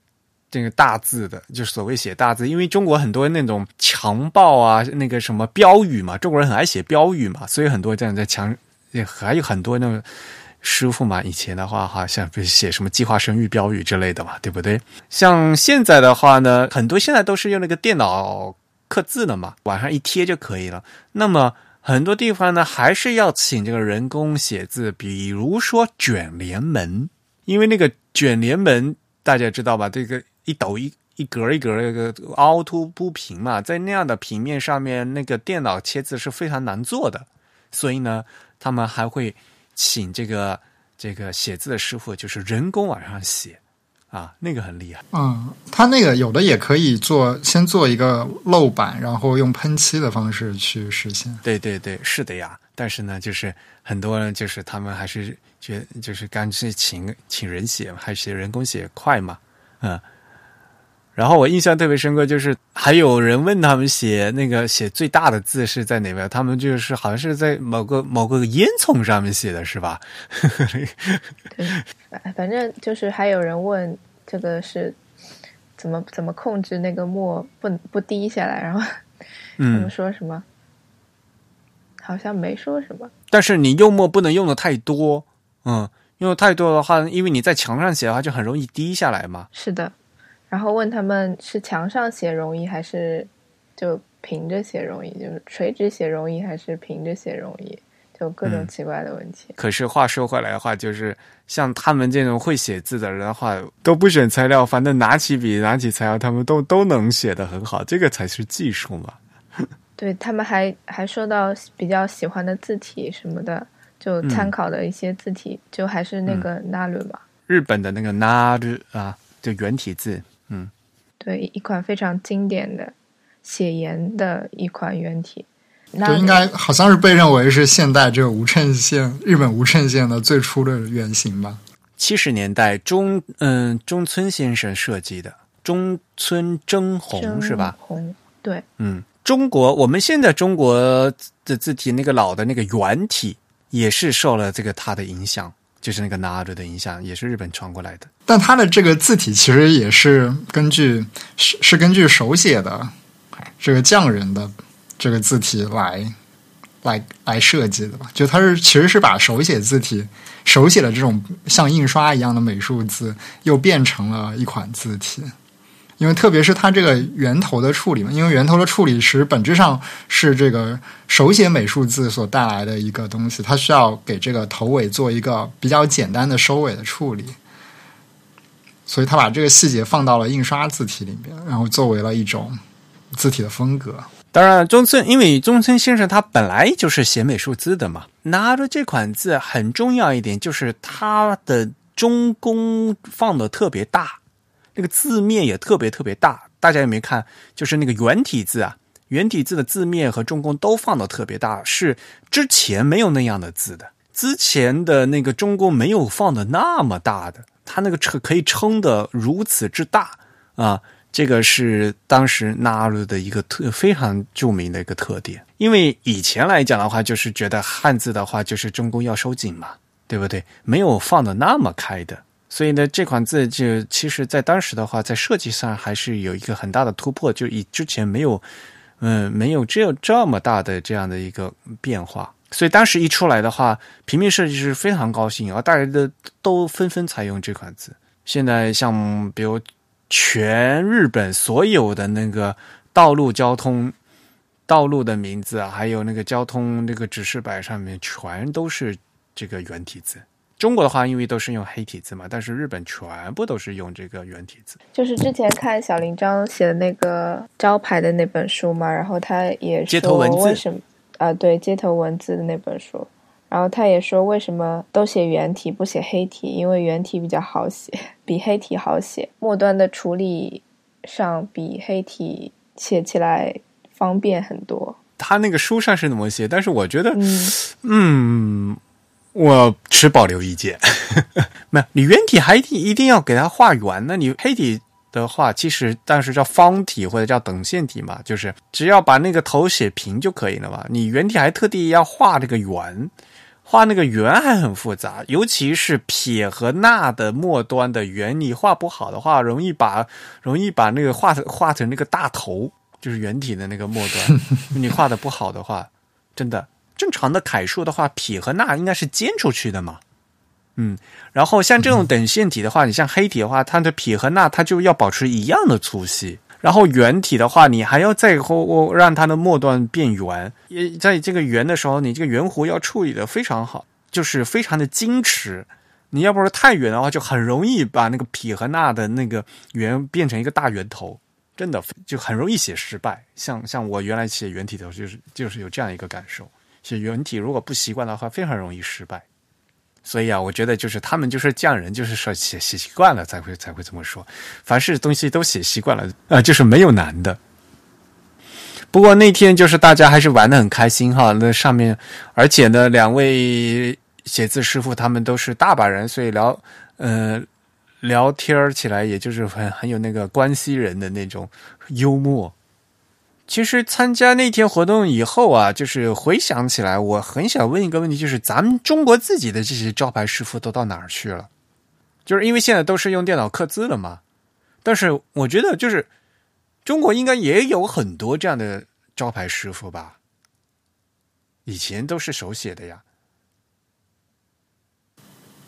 这个大字的，就是所谓写大字，因为中国很多那种强暴啊，那个什么标语嘛，中国人很爱写标语嘛，所以很多这样在墙也还有很多那种师傅嘛。以前的话，哈，像比如写什么计划生育标语之类的嘛，对不对？像现在的话呢，很多现在都是用那个电脑刻字的嘛，往上一贴就可以了。那么很多地方呢，还是要请这个人工写字，比如说卷帘门，因为那个卷帘门大家知道吧，这个。一抖一一格一格那个凹凸不平嘛，在那样的平面上面，那个电脑切字是非常难做的，所以呢，他们还会请这个这个写字的师傅，就是人工往上写啊，那个很厉害。
嗯，他那个有的也可以做，先做一个漏板，然后用喷漆的方式去实现。
对对对，是的呀。但是呢，就是很多人就是他们还是觉就是干脆请请人写，还是人工写快嘛，嗯。然后我印象特别深刻，就是还有人问他们写那个写最大的字是在哪边，他们就是好像是在某个某个烟囱上面写的是吧？(laughs)
对，反正就是还有人问这个是怎么怎么控制那个墨不不滴下来，然后他们说什么？好像没说什么。
但是你用墨不能用的太多，嗯，用的太多的话，因为你在墙上写的话就很容易滴下来嘛。
是的。然后问他们是墙上写容易还是就平着写容易，就是垂直写容易还是平着写容易，就各种
嗯
奇怪的问题。
可是话说回来的话，就是像他们这种会写字的人的话，都不选材料，反正拿起笔、拿起材料，他们都都能写的很好，这个才是技术嘛。(laughs)
对他们还还说到比较喜欢的字体什么的，就
嗯
参考的一些字体，就还是那个 naru 嘛。
日本的那个 naru 啊，就圆体字，嗯，
对，一款非常经典的写颜的一款圆体。
就应该好像是被认为是现代这个无衬线日本无衬线的最初的原型吧。
七十年代中嗯中村先生设计的中村征弘是吧？
红对，
嗯，中国我们现在中国的字体那个老的那个圆体也是受了这个他的影响，就是那个 nar 的影响，也是日本传过来的。
但他的这个字体其实也是根据是是根据手写的这个匠人的这个字体来来来设计的吧？就它是其实是把手写字体手写的这种像印刷一样的美术字，又变成了一款字体。因为特别是它这个源头的处理嘛，因为源头的处理其实本质上是这个手写美术字所带来的一个东西，它需要给这个头尾做一个比较简单的收尾的处理。所以他把这个细节放到了印刷字体里面，然后作为了一种字体的风格。
当然，中村因为中村先生他本来就是写美术字的嘛，拿着这款字很重要一点就是它的中宫放的特别大，那个字面也特别特别大。大家有没有看？就是那个圆体字啊，圆体字的字面和中宫都放的特别大，是之前没有那样的字的。之前的那个中宫没有放的那么大的，它那个撑可以撑得如此之大啊。这个是当时纳入的一个特非常著名的一个特点，因为以前来讲的话，就是觉得汉字的话就是中宫要收紧嘛，对不对？没有放的那么开的，所以呢，这款字就其实在当时的话，在设计上还是有一个很大的突破，就以之前没有，嗯，没有只有这么大的这样的一个变化，所以当时一出来的话，平面设计师非常高兴，而大家的都纷纷采用这款字。现在像比如。全日本所有的那个道路交通道路的名字啊，还有那个交通那个指示牌上面，全都是这个圆体字。中国的话，因为都是用黑体字嘛，但是日本全部都是用这个圆体字。
就是之前看小林章写的那个招牌的那本书嘛，然后他也说
街头文字
为什么啊、对街头文字的那本书，然后他也说为什么都写圆体不写黑体，因为圆体比较好写，比黑体好写，末端的处理上比黑体写起来方便很多。
他那个书上是那么写，但是我觉得，
嗯，
嗯，我持保留意见。(laughs) 没有，你圆体还一定一定要给它画圆呢，你黑体。的话，其实当时叫方体或者叫等线体嘛，就是只要把那个头写平就可以了嘛。你圆体还特地要画这个圆，画那个圆还很复杂，尤其是撇和捺的末端的圆，你画不好的话，容易把容易把那个画成画成那个大头，就是圆体的那个末端。(laughs) 你画的不好的话，真的正常的楷书的话，撇和捺应该是尖出去的嘛。嗯，然后像这种等线体的话，你像黑体的话，它的撇和捺它就要保持一样的粗细。然后圆体的话，你还要再后让它的末端变圆。也在这个圆的时候，你这个圆弧要处理的非常好，就是非常的矜持。你要不是太圆的话，就很容易把那个撇和捺的那个圆变成一个大圆头，真的就很容易写失败。像像我原来写圆体的时候，就是就是有这样一个感受，写圆体如果不习惯的话，非常容易失败。所以啊，我觉得就是他们就是匠人，就是说写写习惯了才会才会这么说。凡是东西都写习惯了、呃，就是没有难的。不过那天就是大家还是玩的很开心哈，那上面而且呢，两位写字师傅他们都是大把人，所以聊呃聊天起来也就是很很有那个关西人的那种幽默。其实参加那天活动以后啊，就是回想起来，我很想问一个问题，就是咱们中国自己的这些招牌师傅都到哪儿去了？就是因为现在都是用电脑刻字了嘛。但是我觉得，就是中国应该也有很多这样的招牌师傅吧？以前都是手写的呀。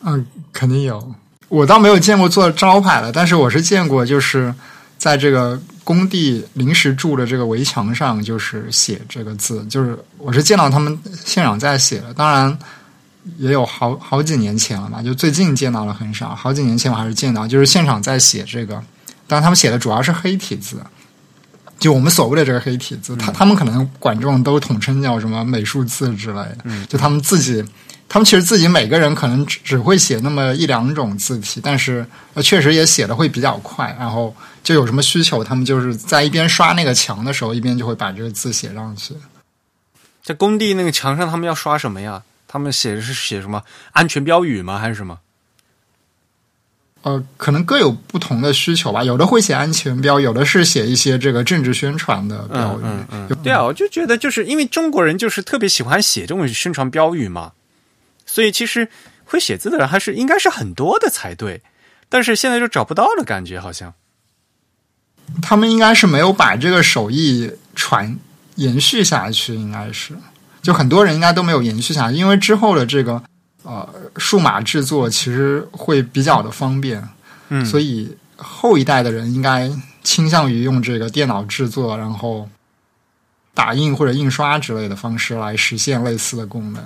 嗯，肯定有。我倒没有见过做招牌的，但是我是见过，就是在这个工地临时住的这个围墙上，就是写这个字，就是我是见到他们现场在写的，当然也有好好几年前了吧，就最近见到了很少，好几年前我还是见到，就是现场在写这个，当然他们写的主要是黑体字。就我们所谓的这个黑体字，他他们可能管这种都统称叫什么美术字之类的。就他们自己，他们其实自己每个人可能只只会写那么一两种字体，但是确实也写的会比较快。然后就有什么需求，他们就是在一边刷那个墙的时候，一边就会把这个字写上去。
在工地那个墙上，他们要刷什么呀？他们写的是写什么安全标语吗？还是什么？
呃，可能各有不同的需求吧。有的会写安全标，有的是写一些这个政治宣传的标语。
嗯嗯，对啊，我就觉得就是因为中国人就是特别喜欢写这种宣传标语嘛，所以其实会写字的人还是应该是很多的才对。但是现在就找不到了，感觉好像
他们应该是没有把这个手艺传延续下去，应该是就很多人应该都没有延续下去，因为之后的这个。呃，数码制作其实会比较的方便，
嗯，
所以后一代的人应该倾向于用这个电脑制作，然后打印或者印刷之类的方式来实现类似的功能。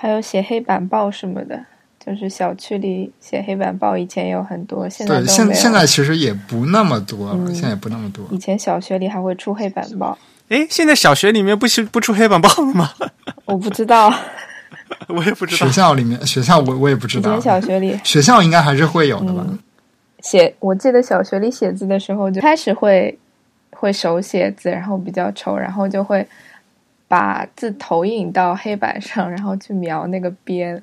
还有写黑板报什么的，就是小区里写黑板报，以前也有很多，现在
对现现在其实也不那么多了，现在也不那么多。
以前小学里还会出黑板报，
哎，现在小学里面不是不出黑板报了吗？(laughs)
我不知道。
我也不知道
学校里面学校我我也不知道。
以前小学里
学校应该还是会有的吧？
写我记得小学里写字的时候就开始会会手写字，然后比较丑，然后就会把字投影到黑板上，然后去描那个边。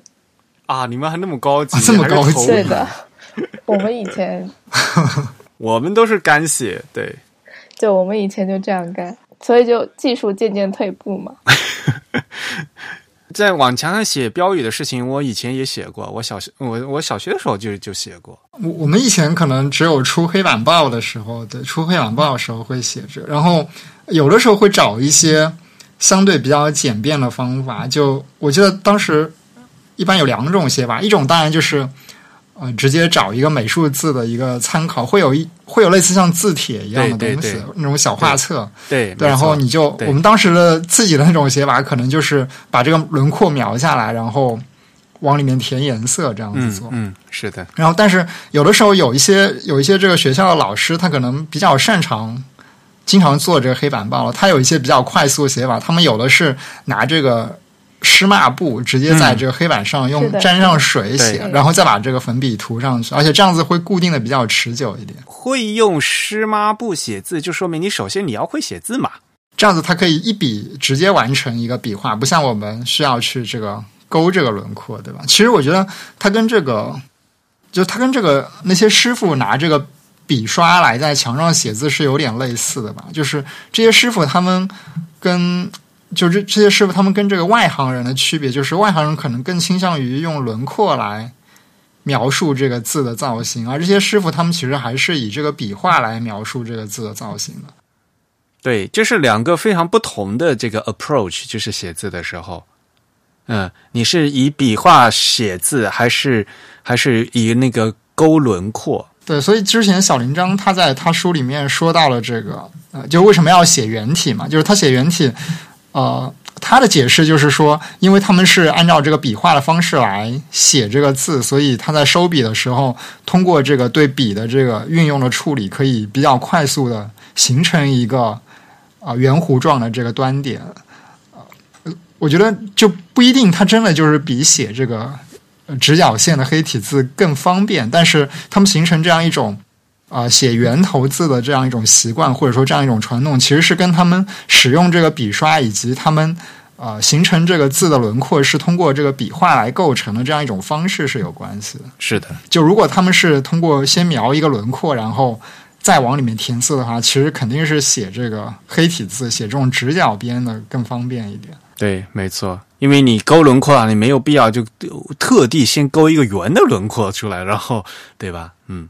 啊！你们还那么高级，
这么高级？
对的，(laughs) 我们以前 (laughs)
我们都是干写，对，
就我们以前就这样干，所以就技术渐渐退步嘛。(laughs)
在往墙上写标语的事情，我以前也写过。我小学，我我小学的时候就就写过。
我我们以前可能只有出黑板报的时候，对，出黑板报的时候会写着，然后有的时候会找一些相对比较简便的方法。就我记得当时一般有两种写法，一种当然就是。呃，直接找一个美术字的一个参考，会有一会有类似像字帖一样的东西，那种小画册。
对
对，然后你就我们当时的自己的那种写法，可能就是把这个轮廓描下来，然后往里面填颜色，这样子做。
嗯，是的。
然后，但是有的时候有一些有一些这个学校的老师，他可能比较擅长，经常做这个黑板报，他有一些比较快速的写法，他们有的是拿这个。湿抹布直接在这个黑板上用沾上水写，然后再把这个粉笔涂上去，而且这样子会固定的比较持久一点。
会用湿抹布写字，就说明你首先你要会写字嘛。
这样子它可以一笔直接完成一个笔画，不像我们需要去这个勾这个轮廓，对吧？其实我觉得它跟这个，就它跟这个那些师傅拿这个笔刷来在墙上写字是有点类似的吧？就是这些师傅他们跟。就是这些师傅，他们跟这个外行人的区别，就是外行人可能更倾向于用轮廓来描述这个字的造型，而这些师傅他们其实还是以这个笔画来描述这个字的造型的。
对，就是两个非常不同的这个 approach，就是写字的时候，嗯，你是以笔画写字，还是还是以那个勾轮廓？
对，所以之前小林章他在他书里面说到了这个，呃，就为什么要写圆体嘛？就是他写圆体。呃，他的解释就是说，因为他们是按照这个笔画的方式来写这个字，所以他在收笔的时候，通过这个对笔的这个运用的处理，可以比较快速的形成一个啊圆弧状的这个端点。呃，我觉得就不一定，他真的就是比写这个直角线的黑体字更方便，但是他们形成这样一种。啊，写圆头字的这样一种习惯，或者说这样一种传统，其实是跟他们使用这个笔刷以及他们啊形成这个字的轮廓是通过这个笔画来构成的这样一种方式是有关系的。
是的，
就如果他们是通过先描一个轮廓，然后再往里面填色的话，其实肯定是写这个黑体字、写这种直角边的更方便一点。
对，没错，因为你勾轮廓啊，你没有必要就特地先勾一个圆的轮廓出来，然后对吧？嗯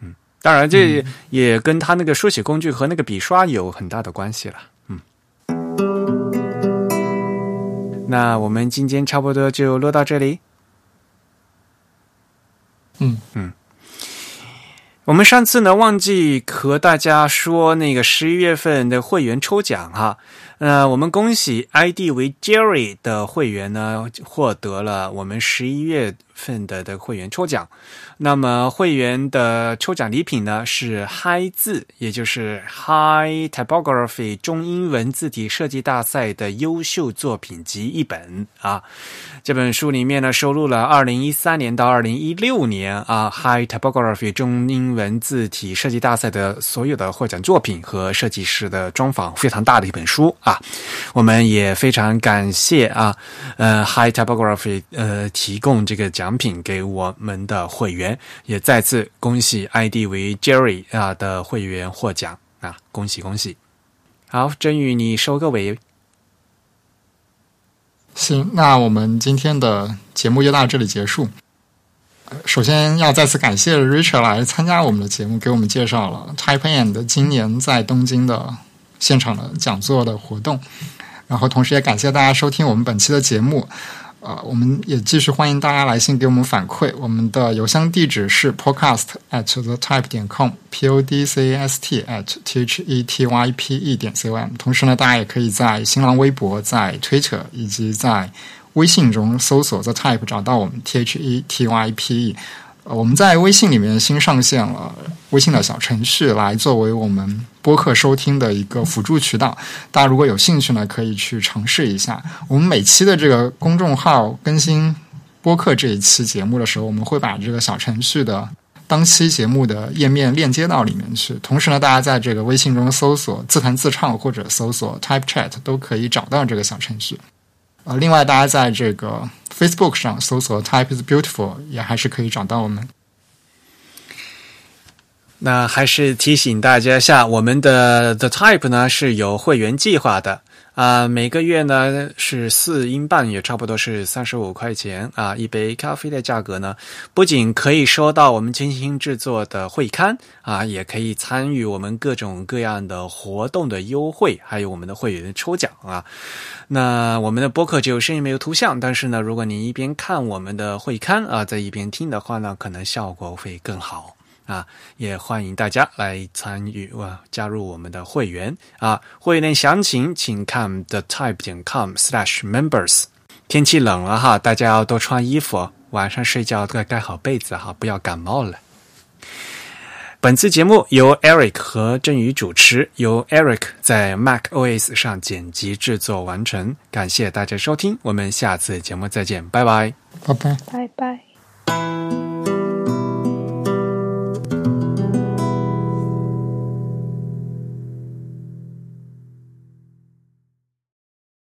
嗯。当然，这也跟他那个书写工具和那个笔刷有很大的关系了。嗯，那我们今天差不多就录到这里。
嗯
嗯，我们上次呢忘记和大家说那个十一月份的会员抽奖哈，呃，我们恭喜 ID 为 Jerry 的会员呢获得了我们十一月份的的会员抽奖。那么会员的抽奖礼品呢是嗨字，也就是 High Typography 中英文字体设计大赛的优秀作品集一本啊。这本书里面呢收录了二零一三年到二零一六年啊 High Typography 中英文字体设计大赛的所有的获奖作品和设计师的专访，非常大的一本书啊。我们也非常感谢啊，呃，High Typography 呃提供这个奖品给我们的会员。也再次恭喜 ID 为 Jerry 啊的会员获奖啊，恭喜恭喜！好，真宇，你收个尾。
行，那我们今天的节目就到这里结束。首先要再次感谢 Richard 来参加我们的节目，给我们介绍了 Type and 今年在东京的现场的讲座的活动。然后，同时也感谢大家收听我们本期的节目。啊，我们也继续欢迎大家来信给我们反馈。我们的邮箱地址是 podcast at the type 点 com，p o d c a s t at t h e t y p e 点 c o m。同时呢，大家也可以在新浪微博、在 Twitter 以及在微信中搜索 the type，找到我们 t h e t y p e。呃，我们在微信里面新上线了微信的小程序，来作为我们播客收听的一个辅助渠道。大家如果有兴趣呢，可以去尝试一下。我们每期的这个公众号更新播客这一期节目的时候，我们会把这个小程序的当期节目的页面链接到里面去。同时呢，大家在这个微信中搜索“自弹自唱”或者搜索 “Type Chat” 都可以找到这个小程序。呃，另外大家在这个。Facebook 上搜索 “Type is beautiful” 也还是可以找到我们。
那还是提醒大家一下，我们的 The Type 呢是有会员计划的。啊，每个月呢是四英镑，也差不多是三十五块钱啊，一杯咖啡的价格呢，不仅可以收到我们精心制作的会刊啊，也可以参与我们各种各样的活动的优惠，还有我们的会员抽奖啊。那我们的播客只有声音没有图像，但是呢，如果你一边看我们的会刊啊，在一边听的话呢，可能效果会更好。啊，也欢迎大家来参与哇，加入我们的会员啊！会员详情请看 the type 点 com slash members。天气冷了哈，大家要多穿衣服，晚上睡觉都要盖好被子哈，不要感冒了。本次节目由 Eric 和振宇主持，由 Eric 在 Mac OS 上剪辑制作完成。感谢大家收听，我们下次节目再见，拜拜，
拜拜，
拜拜。